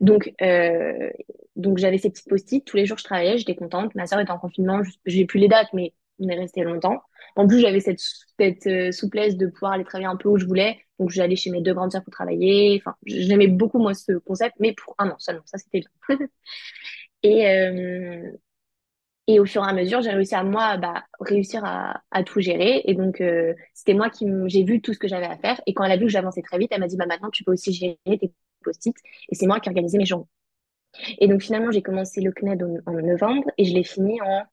Donc, euh, donc j'avais ces petites post-it. Tous les jours, je travaillais, j'étais contente. Ma sœur était en confinement, j'ai plus les dates, mais on est resté longtemps. En plus, j'avais cette, cette euh, souplesse de pouvoir aller travailler un peu où je voulais. Donc, j'allais chez mes deux grandes sœurs pour travailler. Enfin, j'aimais beaucoup, moi, ce concept, mais pour un an seulement. Ça, c'était bien. Et, euh, et au fur et à mesure, j'ai réussi à, moi, bah, réussir à, à tout gérer. Et donc, euh, c'était moi qui, j'ai vu tout ce que j'avais à faire. Et quand elle a vu que j'avançais très vite, elle m'a dit, bah, maintenant, tu peux aussi gérer tes post-it. Et c'est moi qui organisais mes journées. Et donc finalement, j'ai commencé le CNED en, en novembre et je l'ai fini en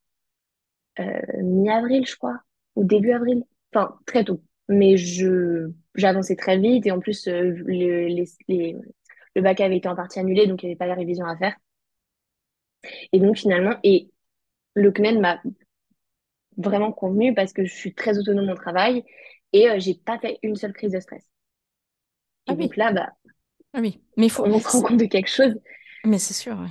euh, mi-avril, je crois, ou début avril. Enfin, très tôt. Mais je avancé très vite et en plus, euh, le, les, les- le bac avait été en partie annulé, donc il n'y avait pas la révision à faire. Et donc finalement, et le CNED m'a vraiment convenu parce que je suis très autonome au travail et euh, j'ai pas fait une seule crise de stress. Ah Et oui, donc là, bah, ah oui. Mais il faut... on se rend compte de quelque chose. Mais c'est sûr, ouais.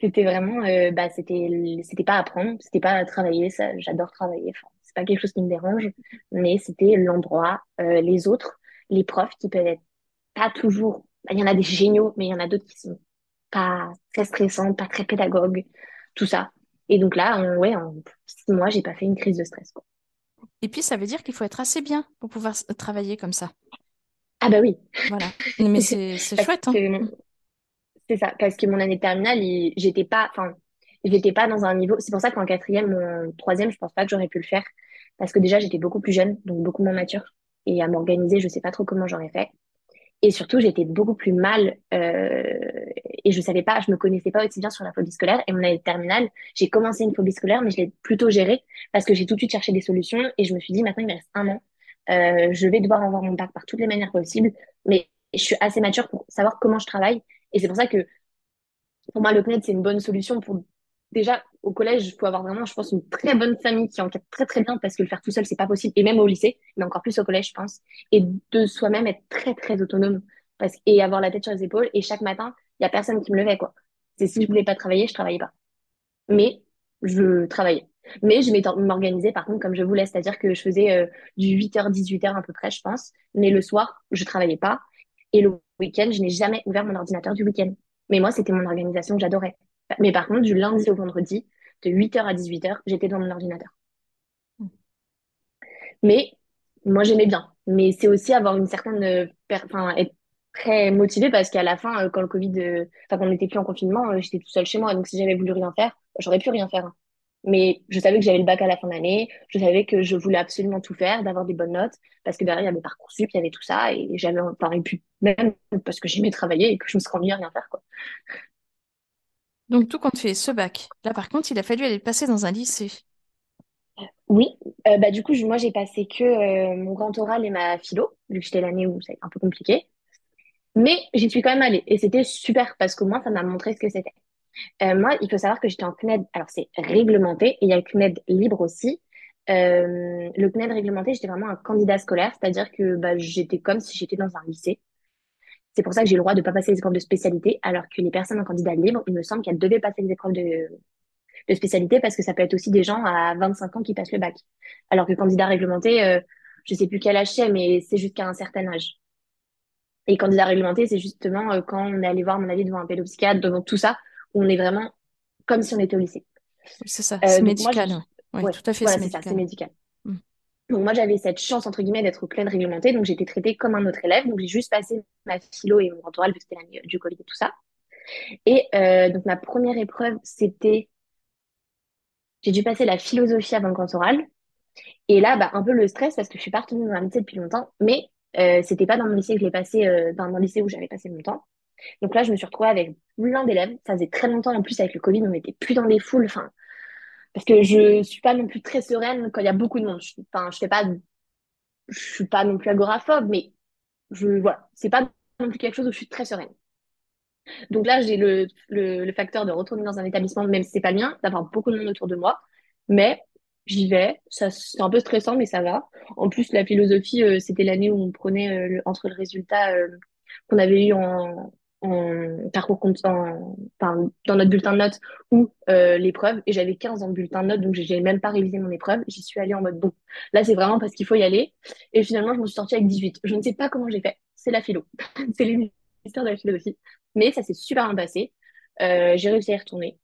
C'était vraiment, euh, bah, c'était, c'était pas apprendre, c'était pas travailler, ça, j'adore travailler, enfin, c'est pas quelque chose qui me dérange, mais c'était l'endroit, euh, les autres, les profs qui peuvent être pas toujours, bah, il y en a des géniaux, mais il y en a d'autres qui sont pas très stressants, pas très pédagogues, tout ça. Et donc là, en, ouais, en six mois, j'ai pas fait une crise de stress, quoi. Et puis, ça veut dire qu'il faut être assez bien pour pouvoir travailler comme ça. Ah bah oui, Voilà. Mais c'est chouette, hein. C'est ça, parce que mon année de terminale, j'étais pas, enfin, j'étais pas dans un niveau. C'est pour ça qu'en quatrième, mon troisième, je pense pas que j'aurais pu le faire, parce que déjà j'étais beaucoup plus jeune, donc beaucoup moins mature, et à m'organiser, je sais pas trop comment j'aurais fait. Et surtout, j'étais beaucoup plus mal, euh, et je savais pas, je me connaissais pas aussi bien sur la phobie scolaire. Et mon année de terminale, j'ai commencé une phobie scolaire, mais je l'ai plutôt gérée parce que j'ai tout de suite cherché des solutions, et je me suis dit, maintenant il me reste un an, Euh, je vais devoir avoir mon bac par toutes les manières possibles, mais je suis assez mature pour savoir comment je travaille. Et c'est pour ça que pour moi, le CNED, c'est une bonne solution pour déjà au collège, il faut avoir vraiment, je pense, une très bonne famille qui encadre très très bien parce que le faire tout seul, c'est pas possible. Et même au lycée, mais encore plus au collège, je pense. Et de soi-même être très très autonome parce et avoir la tête sur les épaules. Et chaque matin, il y a personne qui me levait quoi. C'est si je voulais pas travailler, je travaillais pas. Mais je travaillais. Mais je m'organisais par contre comme je voulais, c'est-à-dire que je faisais euh, du 8h 18h à peu près, je pense. Mais le soir, je travaillais pas. Et le week-end, je n'ai jamais ouvert mon ordinateur du week-end. Mais moi, c'était mon organisation que j'adorais. Mais par contre, du lundi au vendredi, de 8h à 18h, j'étais devant mon ordinateur. Mais moi, j'aimais bien. Mais c'est aussi avoir une certaine... euh, Enfin, être très motivée parce qu'à la fin, euh, quand le Covid... euh, Enfin, quand on n'était plus en confinement, j'étais tout seule chez moi. Donc, si j'avais voulu rien faire, j'aurais pu rien faire. hein. Mais je savais que j'avais le bac à la fin d'année. Je savais que je voulais absolument tout faire, d'avoir des bonnes notes. Parce que derrière, il y avait Parcoursup, il y avait tout ça. Et j'avais... Enfin, et puis même parce que j'aimais travailler et que je me serais ennuyée à rien faire, quoi. Donc, tout compte fait, ce bac. Là, par contre, il a fallu aller le passer dans un lycée. Oui, euh, bah du coup, moi j'ai passé que euh, mon grand oral et ma philo, vu que j'étais l'année où c'est un peu compliqué. Mais j'y suis quand même allée et c'était super parce qu'au moins ça m'a montré ce que c'était. Euh, moi, il faut savoir que j'étais en CNED, alors c'est réglementé et il y a le CNED libre aussi. Le CNED réglementé, j'étais vraiment un candidat scolaire, c'est-à-dire que bah, j'étais comme si j'étais dans un lycée. C'est pour ça que j'ai le droit de pas passer les épreuves de spécialité, alors que les personnes en candidat libre, il me semble qu'elles devaient passer les épreuves de, de spécialité parce que ça peut être aussi des gens à 25 ans qui passent le bac. Alors que candidat réglementé, euh, je sais plus quel âge c'est, mais c'est jusqu'à un certain âge. Et candidat réglementé, c'est justement euh, quand on est allé voir, mon avis, devant un pédopsychiatre, devant tout ça, où on est vraiment comme si on était au lycée. C'est ça, Euh, c'est moi, je... médical. Oui, Oui, ouais, tout à fait, voilà, c'est ça, c'est médical. Donc moi, j'avais cette chance, entre guillemets, d'être au CNED réglementé, donc j'étais traitée comme un autre élève. Donc j'ai juste passé ma philo et mon grand oral, vu que c'était l'année du Covid et tout ça. Et euh, donc ma première épreuve, c'était, j'ai dû passer la philosophie avant le grand oral. Et là, bah, un peu le stress parce que je suis pas retournée dans un lycée depuis longtemps, mais euh, c'était pas dans mon lycée que je passé, euh, dans mon lycée où j'avais passé longtemps. Donc là, je me suis retrouvée avec plein d'élèves. Ça faisait très longtemps en plus avec le Covid, on n'était plus dans des foules. Enfin, parce que je suis pas non plus très sereine quand il y a beaucoup de monde. Enfin, je fais pas, je suis pas non plus agoraphobe, mais je, voilà, c'est pas non plus quelque chose où je suis très sereine. Donc là, j'ai le, le, le facteur de retourner dans un établissement, même si c'est pas le mien, d'avoir beaucoup de monde autour de moi. Mais j'y vais. Ça, c'est un peu stressant, mais ça va. En plus, la philosophie, euh, c'était l'année où on prenait euh, le- entre le résultat euh, qu'on avait eu en, en parcours compte, en, enfin, dans notre bulletin de notes ou euh, l'épreuve. Et j'avais 15 dans le bulletin de notes, donc j'ai même pas révisé mon épreuve. J'y suis allée en mode bon. Là, c'est vraiment parce qu'il faut y aller. Et finalement, je m'en suis sortie avec 18. Je ne sais pas comment j'ai fait. C'est la philo. C'est l'histoire de la philosophie. Mais ça s'est super bien passé. Euh, j'ai réussi à y retourner.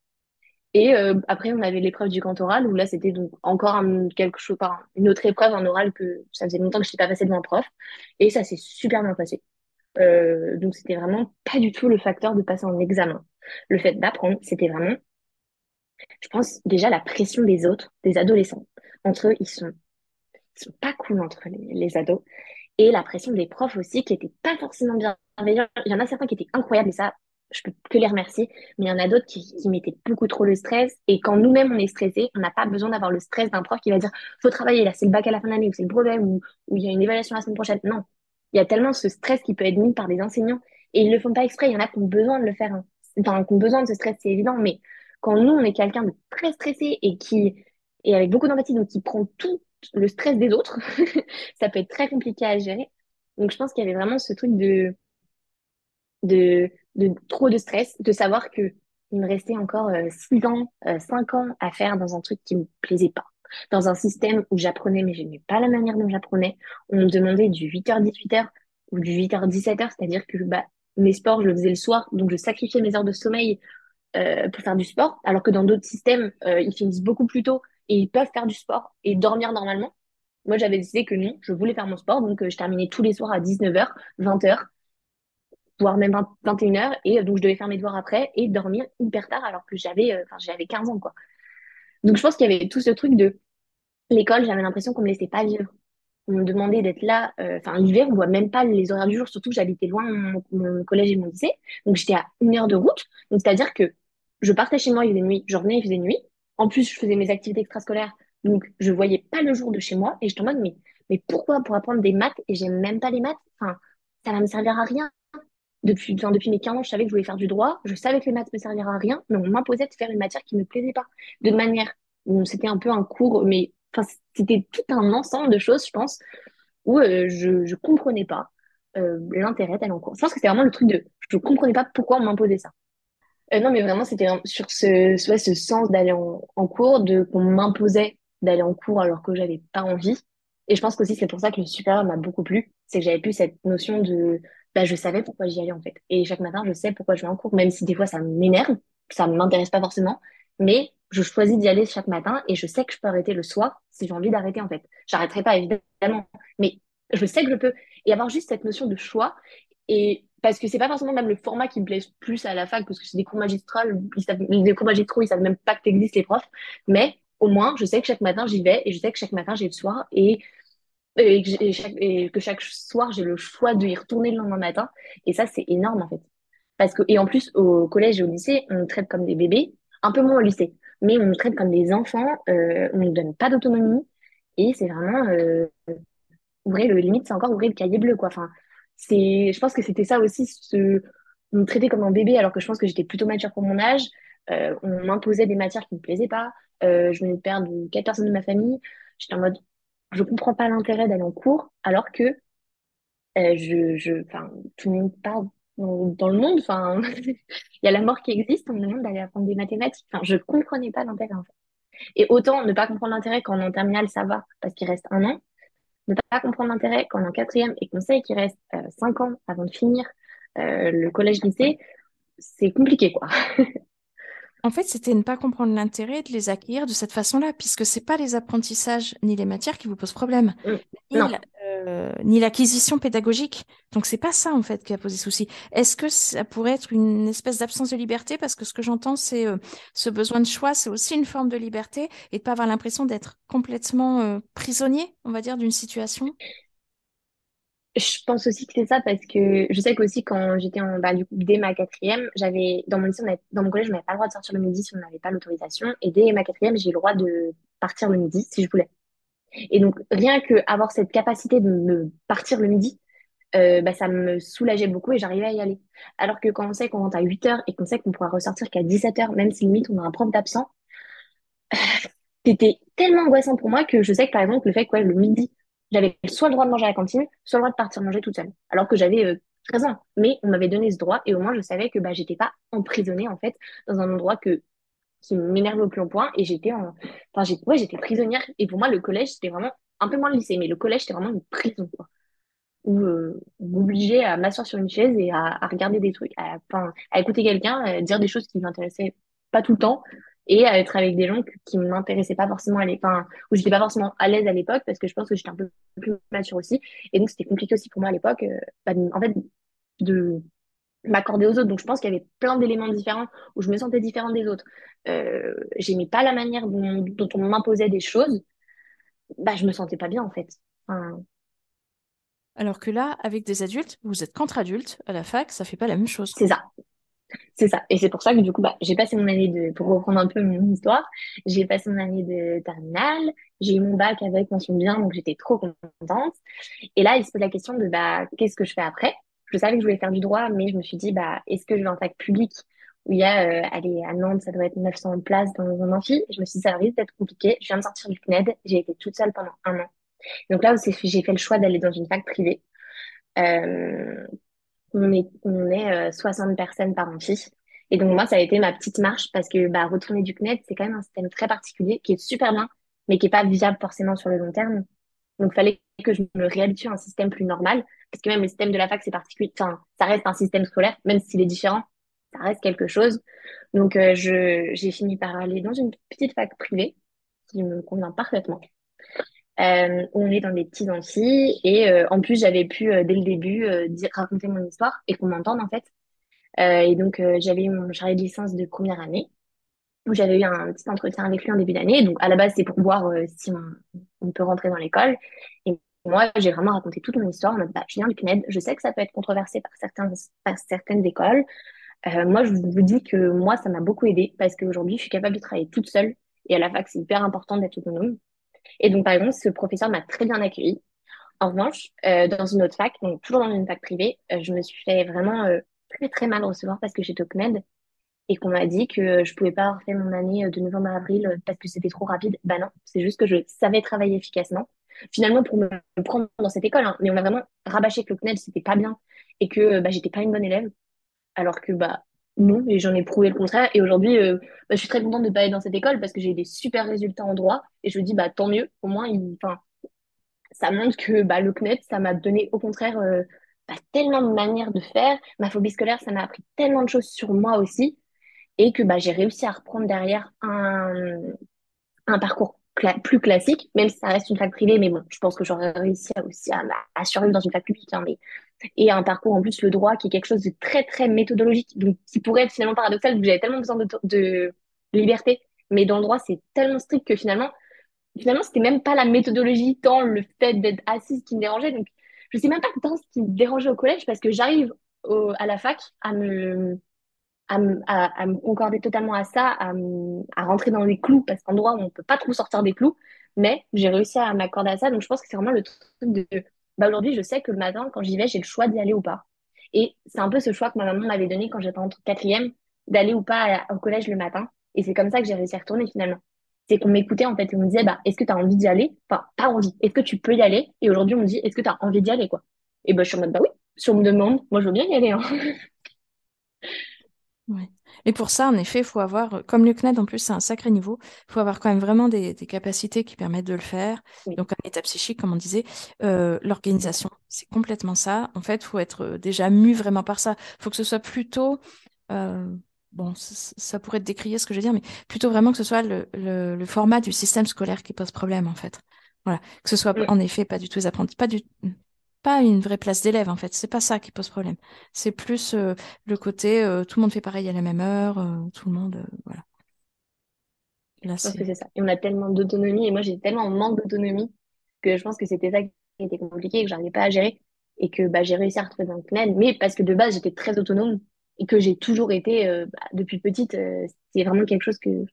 Et euh, après, on avait l'épreuve du grand oral, où là, c'était donc encore un, quelque chose, une autre épreuve en oral que ça faisait longtemps que je n'étais pas passée devant un prof. Et ça s'est super bien passé. Euh, donc, c'était vraiment pas du tout le facteur de passer en examen. Le fait d'apprendre, c'était vraiment, je pense, déjà la pression des autres, des adolescents. Entre eux, ils sont, ils sont pas cool entre les, les ados. Et la pression des profs aussi, qui étaient pas forcément bienveillants. Il y en a certains qui étaient incroyables, et ça, je peux que les remercier. Mais il y en a d'autres qui, qui mettaient beaucoup trop le stress. Et quand nous-mêmes, on est stressé, on n'a pas besoin d'avoir le stress d'un prof qui va dire, faut travailler, là, c'est le bac à la fin de l'année, ou c'est le brevet, ou, ou il y a une évaluation la semaine prochaine. Non. Il y a tellement ce stress qui peut être mis par des enseignants. Et ils le font pas exprès. Il y en a qui ont besoin de le faire. hein. Enfin, qui ont besoin de ce stress, c'est évident. Mais quand nous, on est quelqu'un de très stressé et qui, et avec beaucoup d'empathie, donc qui prend tout le stress des autres, ça peut être très compliqué à gérer. Donc, je pense qu'il y avait vraiment ce truc de, de, trop de stress, de savoir que il me restait encore euh, 6 ans, euh, 5 ans à faire dans un truc qui me plaisait pas. Dans un système où j'apprenais, mais je n'aimais pas la manière dont j'apprenais. On me demandait du 8h-18h ou du 8h-17h, c'est-à-dire que bah, mes sports, je le faisais le soir, donc je sacrifiais mes heures de sommeil euh, pour faire du sport, alors que dans d'autres systèmes, euh, ils finissent beaucoup plus tôt et ils peuvent faire du sport et dormir normalement. Moi, j'avais décidé que non, je voulais faire mon sport, donc euh, je terminais tous les soirs à 19h, 20h. voire même 21 heures. Et donc, je devais faire mes devoirs après et dormir hyper tard alors que j'avais 15 ans, quoi. Donc, je pense qu'il y avait tout ce truc de l'école, j'avais l'impression qu'on me laissait pas vivre. On me demandait d'être là. euh, Enfin, l'hiver, on voit même pas les horaires du jour, surtout j'habitais loin mon, mon collège et mon lycée. Donc, j'étais à une heure de route. Donc, c'est-à-dire que je partais chez moi, il faisait nuit. Je revenais, il faisait nuit. En plus, je faisais mes activités extrascolaires. Donc, je voyais pas le jour de chez moi. Et j'étais en mode, mais, mais pourquoi pour apprendre des maths et j'aime même pas les maths? Enfin, ça va me servir à rien. Depuis, enfin, depuis mes 15 ans, je savais que je voulais faire du droit. Je savais que les maths me serviraient à rien, mais on m'imposait de faire une matière qui me plaisait pas. De manière, c'était un peu un cours, mais c'était tout un ensemble de choses, je pense, où euh, je, je comprenais pas euh, l'intérêt d'aller en cours. Je pense que c'était vraiment le truc de, je comprenais pas pourquoi on m'imposait ça. Euh, non, mais vraiment, c'était sur ce, ouais, ce sens d'aller en, cours, de qu'on m'imposait d'aller en cours alors que j'avais pas envie. Et je pense qu'aussi, c'est pour ça que le supérieur m'a beaucoup plu. C'est que j'avais plus cette notion de, bah, je savais pourquoi j'y allais, en fait. Et chaque matin, je sais pourquoi je vais en cours, même si des fois ça m'énerve, ça m'intéresse pas forcément. Mais je choisis d'y aller chaque matin et je sais que je peux arrêter le soir si j'ai envie d'arrêter, en fait. J'arrêterai pas, évidemment. Mais je sais que je peux. Et avoir juste cette notion de choix. Et parce que c'est pas forcément même le format qui me plaît plus à la fac, parce que c'est des cours magistrales, ils savent, des cours magistraux, ils savent même pas que t'existes les profs. Mais au moins, je sais que chaque matin, j'y vais et je sais que chaque matin, j'ai le soir et, que, chaque, et que chaque soir, j'ai le choix de y retourner le lendemain matin. Et ça, c'est énorme, en fait. Parce que, et en plus, au collège et au lycée, on traite comme des bébés, un peu moins au lycée, mais on nous traite comme des enfants, euh, on ne nous donne pas d'autonomie. Et c'est vraiment, euh, ouvrir le limite, c'est encore ouvrir le cahier bleu, quoi. Enfin, c'est, je pense que c'était ça aussi, ce, on me traitait comme un bébé alors que je pense que j'étais plutôt mature pour mon âge. Euh, on m'imposait des matières qui me plaisaient pas. Euh, je venais de perdre quatre personnes de ma famille. J'étais en mode, je comprends pas l'intérêt d'aller en cours alors que euh, je, je, tout le monde parle dans, le monde. Enfin, il y a la mort qui existe. On me demande d'aller apprendre des mathématiques. Enfin, je comprenais pas l'intérêt en fait. Et autant ne pas comprendre l'intérêt quand on est en terminale, ça va parce qu'il reste un an ne pas comprendre l'intérêt quand on est en quatrième et qu'on sait qu'il reste euh, cinq ans avant de finir euh, le collège-lycée, c'est compliqué, quoi. En fait, c'était ne pas comprendre l'intérêt de les acquérir de cette façon-là, puisque c'est pas les apprentissages ni les matières qui vous posent problème, Mm. ni Non. la- euh, ni l'acquisition pédagogique. Donc c'est pas ça en fait qui a posé souci. Est-ce que ça pourrait être une espèce d'absence de liberté? Parce que ce que j'entends, c'est euh, ce besoin de choix, c'est aussi une forme de liberté et de pas avoir l'impression d'être complètement euh, prisonnier, on va dire, d'une situation. Je pense aussi que c'est ça parce que je sais qu'aussi quand j'étais en, bah, du coup, dès ma quatrième, j'avais, dans mon lycée, dans mon collège, on n'avait pas le droit de sortir le midi si on n'avait pas l'autorisation. Et dès ma quatrième, j'ai le droit de partir le midi si je voulais. Et donc, rien que avoir cette capacité de me partir le midi, euh, bah, ça me soulageait beaucoup et j'arrivais à y aller. Alors que quand on sait qu'on rentre à 8 heures et qu'on sait qu'on pourra ressortir qu'à 17 heures, même si limite on a un prof d'absent, c'était tellement angoissant pour moi que je sais que par exemple, le fait que le midi, j'avais soit le droit de manger à la cantine, soit le droit de partir manger toute seule. Alors que j'avais euh, 13 ans. Mais on m'avait donné ce droit et au moins je savais que bah, j'étais pas emprisonnée en fait dans un endroit que, qui m'énervait au plus haut point et j'étais en... enfin, j'ai... ouais, j'étais prisonnière. Et pour moi, le collège, c'était vraiment un peu moins le lycée, mais le collège, c'était vraiment une prison, quoi où euh, à m'asseoir sur une chaise et à, regarder des trucs, à, à écouter quelqu'un, à dire des choses qui m'intéressaient pas tout le temps et à être avec des gens qui m'intéressaient pas forcément à l'époque, où j'étais pas forcément à l'aise à l'époque parce que je pense que j'étais un peu plus mature aussi. Et donc, c'était compliqué aussi pour moi à l'époque, euh, bah, en fait, de m'accorder aux autres. Donc, je pense qu'il y avait plein d'éléments différents où je me sentais différente des autres. Euh, j'aimais pas la manière dont, dont on m'imposait des choses. Bah, je me sentais pas bien, en fait. Enfin, Alors que là, avec des adultes, vous êtes qu'entre adultes à la fac, ça fait pas la même chose. c'est ça. C'est ça. Et c'est pour ça que du coup, bah, j'ai passé mon année de, pour reprendre un peu mon histoire, j'ai passé mon année de terminale, j'ai eu mon bac avec mention bien, donc j'étais trop contente. Et là, il se pose la question de, bah, qu'est-ce que je fais après? Je savais que je voulais faire du droit, mais je me suis dit, bah, est-ce que je vais en fac publique? Où il y a, euh, allez, à Nantes, ça doit être 900 places dans un amphi. Je me suis dit, ça risque d'être compliqué. Je viens de sortir du CNED, j'ai été toute seule pendant un an. Donc là, aussi, j'ai fait le choix d'aller dans une fac privée. Euh, on est, on est euh, 60 personnes par amphi. Et donc, moi, ça a été ma petite marche parce que bah, retourner du CNED, c'est quand même un système très particulier qui est super bien, mais qui est pas viable forcément sur le long terme. Donc, il fallait que je me réhabitue à un système plus normal parce que même le système de la fac, c'est particulier. Enfin, ça reste un système scolaire, même s'il est différent, ça reste quelque chose. Donc, euh, j'ai fini par aller dans une petite fac privée qui me convient parfaitement. euh, on est dans des petits amphis. Et euh, en plus, j'avais pu, euh, dès le début, euh, raconter mon histoire et qu'on m'entende, en fait. Et donc, j'avais eu mon chargé de licence de première année, où j'avais eu un petit entretien avec lui en début d'année. Donc, à la base, c'est pour voir si on, on peut rentrer dans l'école. Et moi, j'ai vraiment raconté toute mon histoire en mode, bah, je viens du CNED, je sais que ça peut être controversé par certains, par certaines écoles. Euh, moi, je vous dis que moi, ça m'a beaucoup aidé parce qu'aujourd'hui, je suis capable de travailler toute seule. Et à la fac, c'est hyper important d'être autonome. Et donc, par exemple, ce professeur m'a très bien accueilli. En revanche, euh, dans une autre fac, donc toujours dans une fac privée, euh, je me suis fait vraiment euh, très très mal recevoir parce que j'étais au CNED et qu'on m'a dit que je pouvais pas avoir fait mon année de novembre à avril parce que c'était trop rapide. Bah non, c'est juste que je savais travailler efficacement. Finalement, pour me prendre dans cette école, hein, mais on m'a vraiment rabâché que le CNED c'était pas bien et que bah, j'étais pas une bonne élève, alors que bah non, et j'en ai prouvé le contraire. Et aujourd'hui, euh, bah, je suis très contente de pas être dans cette école parce que j'ai eu des super résultats en droit et je me dis bah tant mieux. Au moins, il, ça montre que bah, le CNED, ça m'a donné au contraire euh, bah, tellement de manières de faire. Ma phobie scolaire, ça m'a appris tellement de choses sur moi aussi. Et que bah, j'ai réussi à reprendre derrière un, parcours plus classique, même si ça reste une fac privée. Mais bon, je pense que j'aurais réussi aussi à, à survivre dans une fac publique. hein, mais... Et un parcours en plus, le droit, qui est quelque chose de très, très méthodologique. Donc, qui pourrait être finalement paradoxal, vu que j'avais tellement besoin de, de liberté. Mais dans le droit, c'est tellement strict que finalement, finalement, c'était même pas la méthodologie, tant le fait d'être assise qui me dérangeait. Donc, je sais même pas tant ce qui me dérangeait au collège parce que j'arrive à la fac à me, à, me- concorder totalement à ça, à, à rentrer dans les clous parce qu'en droit, on peut pas trop sortir des clous. Mais j'ai réussi à m'accorder à ça. Donc, je pense que c'est vraiment le truc de, bah, aujourd'hui, je sais que le matin, quand j'y vais, j'ai le choix d'y aller ou pas. Et c'est un peu ce choix que ma maman m'avait donné quand j'étais en quatrième, d'aller ou pas au collège le matin. Et c'est comme ça que j'ai réussi à retourner finalement c'est qu'on m'écoutait en fait et on me disait bah est-ce que tu as envie d'y aller? Enfin pas envie est-ce que tu peux y aller? Et aujourd'hui on me dit est-ce que tu as envie d'y aller quoi? Et bah je suis en mode bah oui si on me demande moi je veux bien y aller hein. Ouais. Et pour ça, en effet, il faut avoir, comme le CNED en plus, c'est un sacré niveau, il faut avoir quand même vraiment des, des capacités qui permettent de le faire. oui Donc, un état psychique, comme on disait, euh, l'organisation, c'est complètement ça. En fait, il faut être euh, déjà mu vraiment par ça. Il faut que ce soit plutôt, euh, bon, ça, ça pourrait être décrier ce que je veux dire, mais plutôt vraiment que ce soit le, le, le format du système scolaire qui pose problème, en fait. Voilà. Que ce soit, en effet, pas du tout les apprentis, pas du, pas une vraie place d'élève, en fait. C'est pas ça qui pose problème. C'est plus euh, le côté euh, tout le monde fait pareil à la même heure, euh, tout le monde, voilà. Là, je pense que c'est. ça et on a tellement d'autonomie et moi j'ai tellement en manque d'autonomie que je pense que c'était ça qui était compliqué et que j'arrivais pas à gérer et que bah j'ai réussi à retrouver dans le CNED mais parce que de base j'étais très autonome et que j'ai toujours été bah, depuis petite c'est vraiment quelque chose que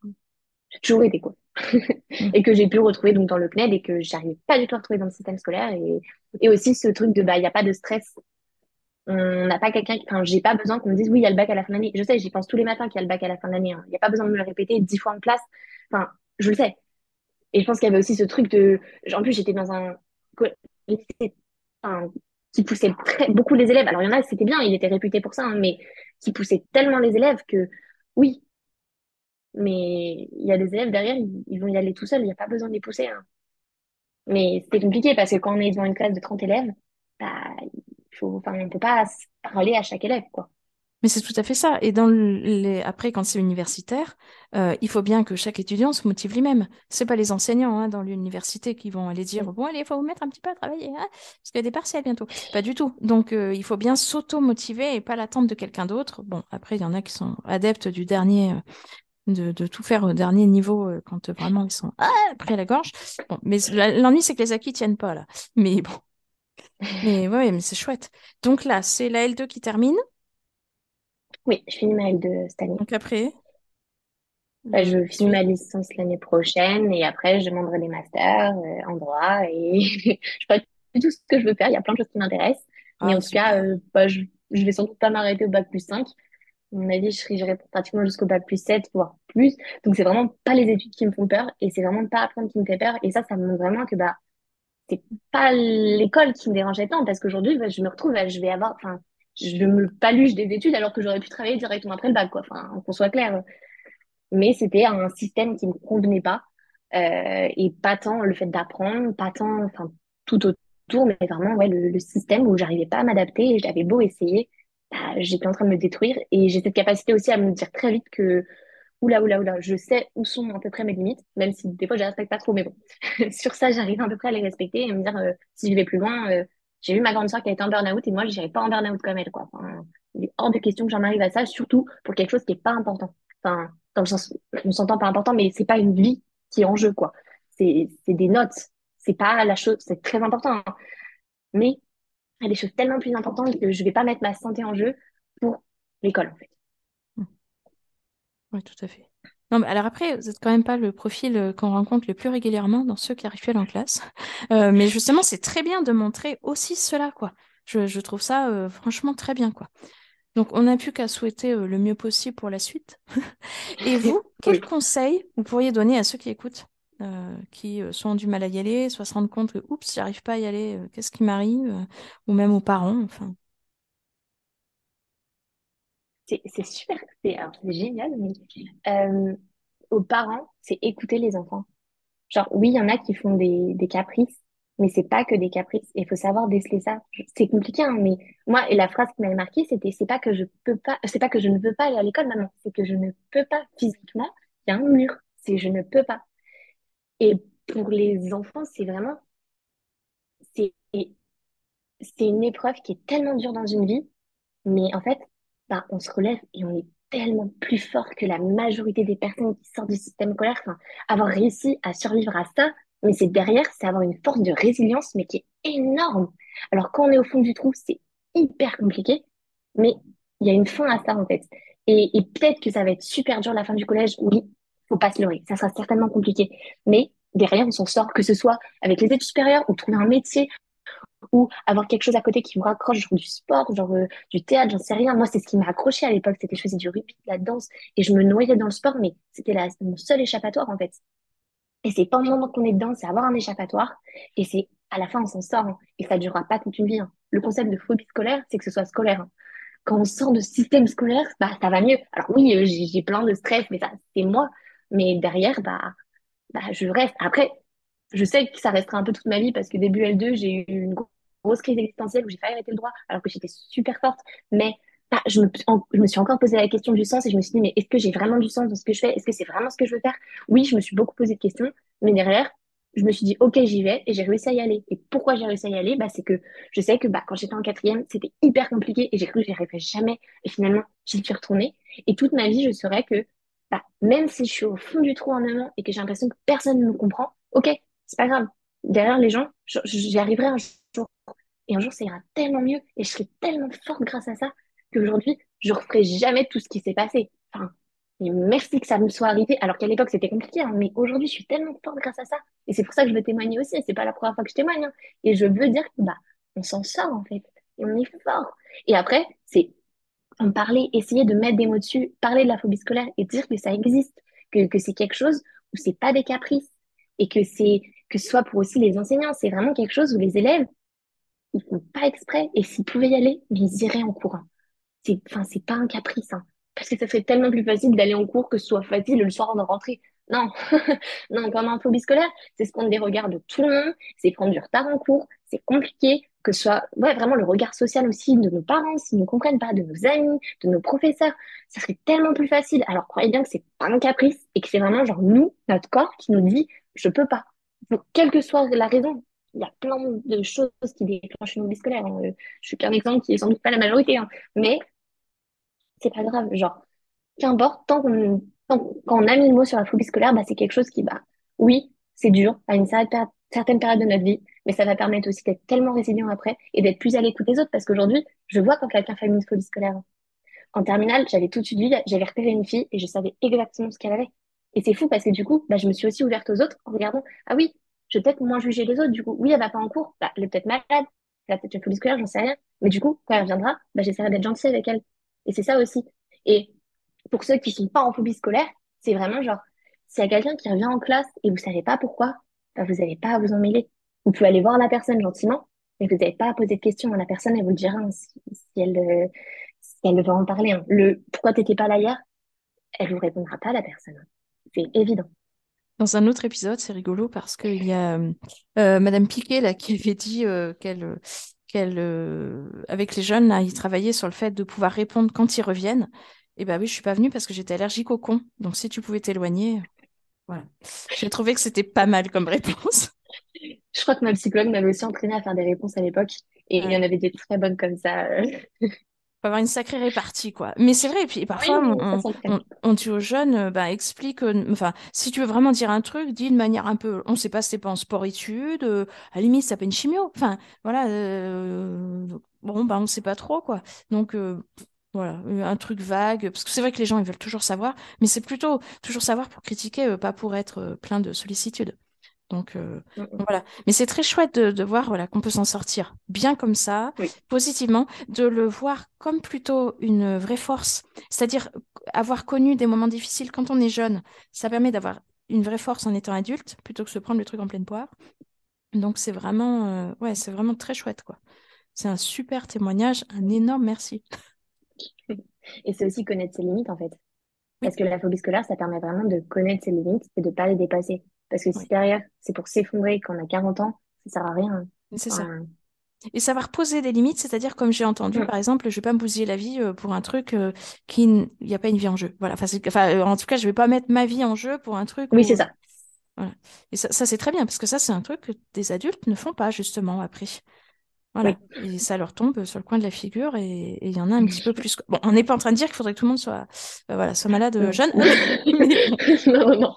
toujours été quoi. Mm. et que j'ai pu retrouver donc dans le CNED et que j'arrivais pas du tout à retrouver dans le système scolaire. Et, et aussi ce truc de bah il y a pas de stress. On n'a pas quelqu'un enfin j'ai pas besoin qu'on me dise oui il y a le bac à la fin de l'année. Je sais j'y pense tous les matins qu'il y a le bac à la fin de l'année hein. il n'y a pas besoin de me le répéter dix fois en classe. Enfin je le sais. Et je pense qu'il y avait aussi ce truc de en plus j'étais dans un enfin, qui poussait très beaucoup les élèves. Alors il y en a c'était bien il était réputé pour ça hein, mais qui poussait tellement les élèves que oui mais il y a des élèves derrière ils, ils vont y aller tout seuls il n'y a pas besoin de les pousser hein. Mais c'était compliqué parce que quand on est devant une classe de 30 élèves, bah, faut, enfin, on peut pas parler à chaque élève, quoi. Mais c'est tout à fait ça. Et dans le- les... après, quand c'est universitaire, euh, il faut bien que chaque étudiant se motive lui-même. C'est pas les enseignants hein, dans l'université qui vont aller dire, bon, allez, il faut vous mettre un petit peu à travailler, hein, parce qu'il y a des partiels bientôt. Pas du tout. Donc, euh, il faut bien s'auto-motiver et pas l'attendre de quelqu'un d'autre. Bon, après, il y en a qui sont adeptes du dernier, euh, de, de tout faire au dernier niveau euh, quand euh, vraiment ils sont ah, pris à la gorge. Bon, mais l'ennui, c'est que les acquis tiennent pas là. Mais bon, mais ouais, mais c'est chouette. Donc là, c'est la L2 qui termine. Oui, je finis ma L2 cette année. Donc après, Bah, la je finis ma licence l'année prochaine et après, je demanderai des masters euh, en droit et je sais pas du tout ce que je veux faire. Il y a plein de choses qui m'intéressent. Mais Ah, en tout cas, euh, bah, je, je vais surtout pas m'arrêter au bac plus 5. À mon avis, je serai pratiquement jusqu'au bac plus 7, voire plus. Donc, c'est vraiment pas les études qui me font peur et c'est vraiment pas apprendre qui me fait peur. Et ça, ça me montre vraiment que, bah, c'est pas l'école qui me dérangeait tant parce qu'aujourd'hui bah, je me retrouve à- je vais avoir enfin je me paluche des études alors que j'aurais pu travailler directement après le bac quoi enfin qu'on soit clair mais c'était un système qui me convenait pas euh, et pas tant le fait d'apprendre pas tant enfin tout autour mais vraiment ouais le, le système où j'arrivais pas à m'adapter et j'avais beau essayer bah, j'étais en train de me détruire et j'ai cette capacité aussi à me dire très vite que oula, oula, oula, je sais où sont à peu près mes limites, même si des fois je les respecte pas trop, mais bon, sur ça, j'arrive à peu près à les respecter et me dire, euh, si je vais plus loin, euh, j'ai vu ma grande soeur qui a été en burn-out et moi, je n'irai pas en burn-out comme elle, quoi. Enfin, il est hors de question que j'en arrive à ça, surtout pour quelque chose qui est pas important. Enfin, dans le sens, on s'entend pas important, mais c'est pas une vie qui est en jeu, quoi. C'est des notes. C'est pas la chose, c'est très important, hein. mais il y a des choses tellement plus importantes que je vais pas mettre ma santé en jeu pour l'école, en fait. Oui, tout à fait. Non, mais alors après, vous n'êtes quand même pas le profil euh, qu'on rencontre le plus régulièrement dans ceux qui arrivent en classe. Euh, mais justement, c'est très bien de montrer aussi cela, quoi. Je, je trouve ça euh, franchement très bien, quoi. Donc, on n'a plus qu'à souhaiter le mieux possible pour la suite. Et vous, quels conseils vous pourriez donner à ceux qui écoutent, qui soit ont du mal à y aller, soit se rendent compte que, oups, j'arrive pas à y aller, qu'est-ce qui m'arrive, ou même aux parents, enfin. c'est super, c'est génial, mais euh, aux parents, c'est écouter les enfants. Genre, oui, il y en a qui font des, des caprices, mais c'est pas que des caprices. Il faut savoir déceler ça. C'est compliqué, hein, mais moi, et la phrase qui m'avait marqué, c'était c'est pas que je peux pas, c'est pas que je ne veux pas aller à l'école, maman, c'est que je ne peux pas physiquement. Il y a un mur, c'est je ne peux pas. Et pour les enfants, c'est vraiment, c'est, une épreuve qui est tellement dure dans une vie, mais en fait, bah, on se relève et on est tellement plus fort que la majorité des personnes qui sortent du système scolaire. Enfin, avoir réussi à survivre à ça, mais c'est derrière, c'est avoir une force de résilience, mais qui est énorme. Alors, quand on est au fond du trou, c'est hyper compliqué, mais il y a une fin à ça, en fait. Et peut-être que ça va être super dur la fin du collège, oui, faut pas se leurrer, ça sera certainement compliqué. Mais derrière, on s'en sort, que ce soit avec les études supérieures ou trouver un métier ou avoir quelque chose à côté qui vous raccroche, genre du sport, genre euh, du théâtre, j'en sais rien. Moi, c'est ce qui m'a accroché à l'époque, c'était je faisais du rugby, de la danse, et je me noyais dans le sport, mais c'était mon seul échappatoire en fait. Et c'est pas moment qu'on est dedans, c'est avoir un échappatoire, et c'est à la fin on s'en sort, hein. et ça durera pas toute une vie. Hein. Le concept de phobie scolaire, c'est que ce soit scolaire. Hein. Quand on sort de système scolaire, bah ça va mieux. Alors oui, euh, j'ai plein de stress, mais ça c'est moi. Mais derrière, bah, bah je reste. Après, je sais que ça restera un peu toute ma vie parce que début L2, j'ai eu une grosse crise existentielle où j'ai failli arrêter le droit alors que j'étais super forte. Mais bah, je, me, je me suis encore posé la question du sens et je me suis dit, mais est-ce que j'ai vraiment du sens dans ce que je fais? Est-ce que c'est vraiment ce que je veux faire? Oui, je me suis beaucoup posé de questions, mais derrière, je me suis dit, OK, j'y vais et j'ai réussi à y aller. Et pourquoi j'ai réussi à y aller? Bah, C'est que je sais que bah, quand j'étais en quatrième, c'était hyper compliqué et j'ai cru que j'y arriverais jamais. Et finalement, j'y suis retournée. Et toute ma vie, je saurais que bah, même si je suis au fond du trou en amont et que j'ai l'impression que personne ne me comprend, OK, c'est pas grave. Derrière les gens, j'y arriverai un jour. Et un jour, ça ira tellement mieux et je serai tellement forte grâce à ça qu'aujourd'hui, je referai jamais tout ce qui s'est passé. Enfin, merci que ça me soit arrivé, alors qu'à l'époque, c'était compliqué, hein, mais aujourd'hui, je suis tellement forte grâce à ça. Et c'est pour ça que je veux témoigner aussi. Et c'est pas la première fois que je témoigne. Hein. Et je veux dire bah, on s'en sort, en fait. Et on est fort. Et après, c'est en parler, essayer de mettre des mots dessus, parler de la phobie scolaire et dire que ça existe, que, que c'est quelque chose où c'est pas des caprices et que c'est que ce soit pour aussi les enseignants, c'est vraiment quelque chose où les élèves, ils font pas exprès et s'ils pouvaient y aller, ils iraient en courant. C'est, enfin, c'est pas un caprice, hein, parce que ça serait tellement plus facile d'aller en cours que ce soit facile le soir de rentrer. Non, non, pendant un phobie scolaire, c'est se prendre des regards de tout le monde, c'est prendre du retard en cours, c'est compliqué, que ce soit ouais, vraiment le regard social aussi de nos parents, s'ils ne comprennent pas, de nos amis, de nos professeurs, ça serait tellement plus facile. Alors croyez bien que c'est pas un caprice et que c'est vraiment genre nous, notre corps, qui nous dit je peux pas. Quelle que soit la raison, il y a plein de choses qui déclenchent une phobie scolaire. Hein. Je suis qu'un exemple qui est sans doute pas la majorité, hein. mais c'est pas grave. Genre, qu'importe, tant qu'on quand on a mis le mot sur la phobie scolaire, bah, c'est quelque chose qui, bah, oui, c'est dur à une certaine période de notre vie, mais ça va permettre aussi d'être tellement résilient après et d'être plus à l'écoute des autres parce qu'aujourd'hui, je vois quand quelqu'un fait une phobie scolaire. En terminale, j'avais tout de suite vu, j'avais repéré une fille et je savais exactement ce qu'elle avait. Et c'est fou parce que du coup, bah, je me suis aussi ouverte aux autres en regardant, ah oui, je vais peut-être moins juger les autres. Du coup, oui, elle va pas en cours, bah, elle est peut-être malade, elle a peut-être une phobie scolaire, j'en sais rien. Mais du coup, quand elle reviendra, bah, j'essaierai d'être gentille avec elle. Et c'est ça aussi. Et pour ceux qui sont pas en phobie scolaire, c'est vraiment genre, s'il y a quelqu'un qui revient en classe et vous savez pas pourquoi, bah, vous n'avez pas à vous en mêler. Vous pouvez aller voir la personne gentiment, mais vous n'avez pas à poser de questions. La personne, elle vous dira hein, si, elle, euh, veut en parler. Hein. Le pourquoi t'étais pas là hier, elle vous répondra pas, la personne. C'est évident. Dans un autre épisode, c'est rigolo parce qu'il y a euh, Madame Piquet là, qui avait dit euh, qu'elle, qu'elle, euh, avec les jeunes, là, ils travaillaient sur le fait de pouvoir répondre quand ils reviennent. Et bah oui, je suis pas venue parce que j'étais allergique au con. Donc si tu pouvais t'éloigner, voilà. J'ai trouvé que c'était pas mal comme réponse. Je crois que ma psychologue m'avait aussi entraîné à faire des réponses à l'époque. Et il y en avait des très bonnes comme ça. euh. faut avoir une sacrée répartie, quoi. Mais c'est vrai, et puis parfois, Oui, on, dit aux jeunes, euh, bah, explique, euh, enfin, si tu veux vraiment dire un truc, dis de manière un peu, on sait pas si c'est pas en sport-études, euh, à la limite, ça peut une chimio. Enfin, voilà, euh, bon, bah, on sait pas trop, quoi. Donc, euh, voilà, euh, un truc vague, parce que c'est vrai que les gens, ils veulent toujours savoir, mais c'est plutôt toujours savoir pour critiquer, euh, pas pour être euh, plein de sollicitude. Donc, euh, Mm, mm. voilà. Mais c'est très chouette de, de voir voilà, qu'on peut s'en sortir bien comme ça, Oui. positivement, de le voir comme plutôt une vraie force. C'est-à-dire avoir connu des moments difficiles quand on est jeune, ça permet d'avoir une vraie force en étant adulte plutôt que de se prendre le truc en pleine poire. Donc c'est vraiment, euh, ouais, c'est vraiment très chouette, quoi. C'est un super témoignage, un énorme merci. Et c'est aussi connaître ses limites, en fait. Parce que la phobie scolaire, ça permet vraiment de connaître ses limites et de pas les dépasser. Parce que si derrière, c'est pour s'effondrer quand on a 40 ans, ça sert à rien. c'est ça. Et savoir poser des limites, c'est-à-dire, comme j'ai entendu, mm. par exemple, je vais pas me bousiller la vie euh, pour un truc euh, qui il n'y a pas une vie en jeu. Voilà. Enfin, c'est- enfin, euh, en tout cas, je vais pas mettre ma vie en jeu pour un truc Oui, où. c'est ça. voilà. Et ça, ça, c'est très bien, parce que ça, c'est un truc que des adultes ne font pas, justement, après. Oui. Voilà. Et ça leur tombe sur le coin de la figure, et il y en a un petit peu plus. Bon, on n'est pas en train de dire qu'il faudrait que tout le monde soit, euh, voilà, soit malade jeune, mais, bon. Non, non, non.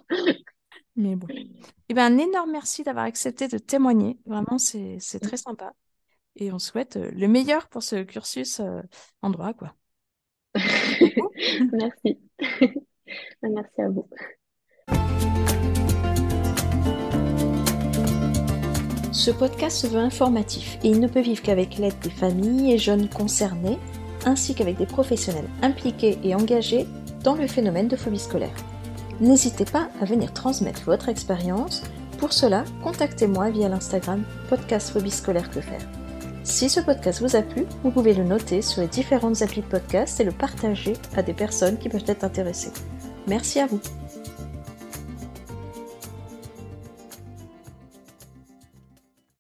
Mais bon. Eh ben, un énorme merci d'avoir accepté de témoigner. Vraiment, c'est très sympa. Et on souhaite euh, le meilleur pour ce cursus euh, en droit, quoi. Merci. Merci à vous. Ce podcast se veut informatif et il ne peut vivre qu'avec l'aide des familles et jeunes concernés, ainsi qu'avec des professionnels impliqués et engagés dans le phénomène de phobie scolaire. N'hésitez pas à venir transmettre votre expérience. Pour cela, contactez-moi via l'Instagram podcast phobie scolaire que faire. Si ce podcast vous a plu, vous pouvez le noter sur les différentes applis de podcast et le partager à des personnes qui peuvent être intéressées. Merci à vous.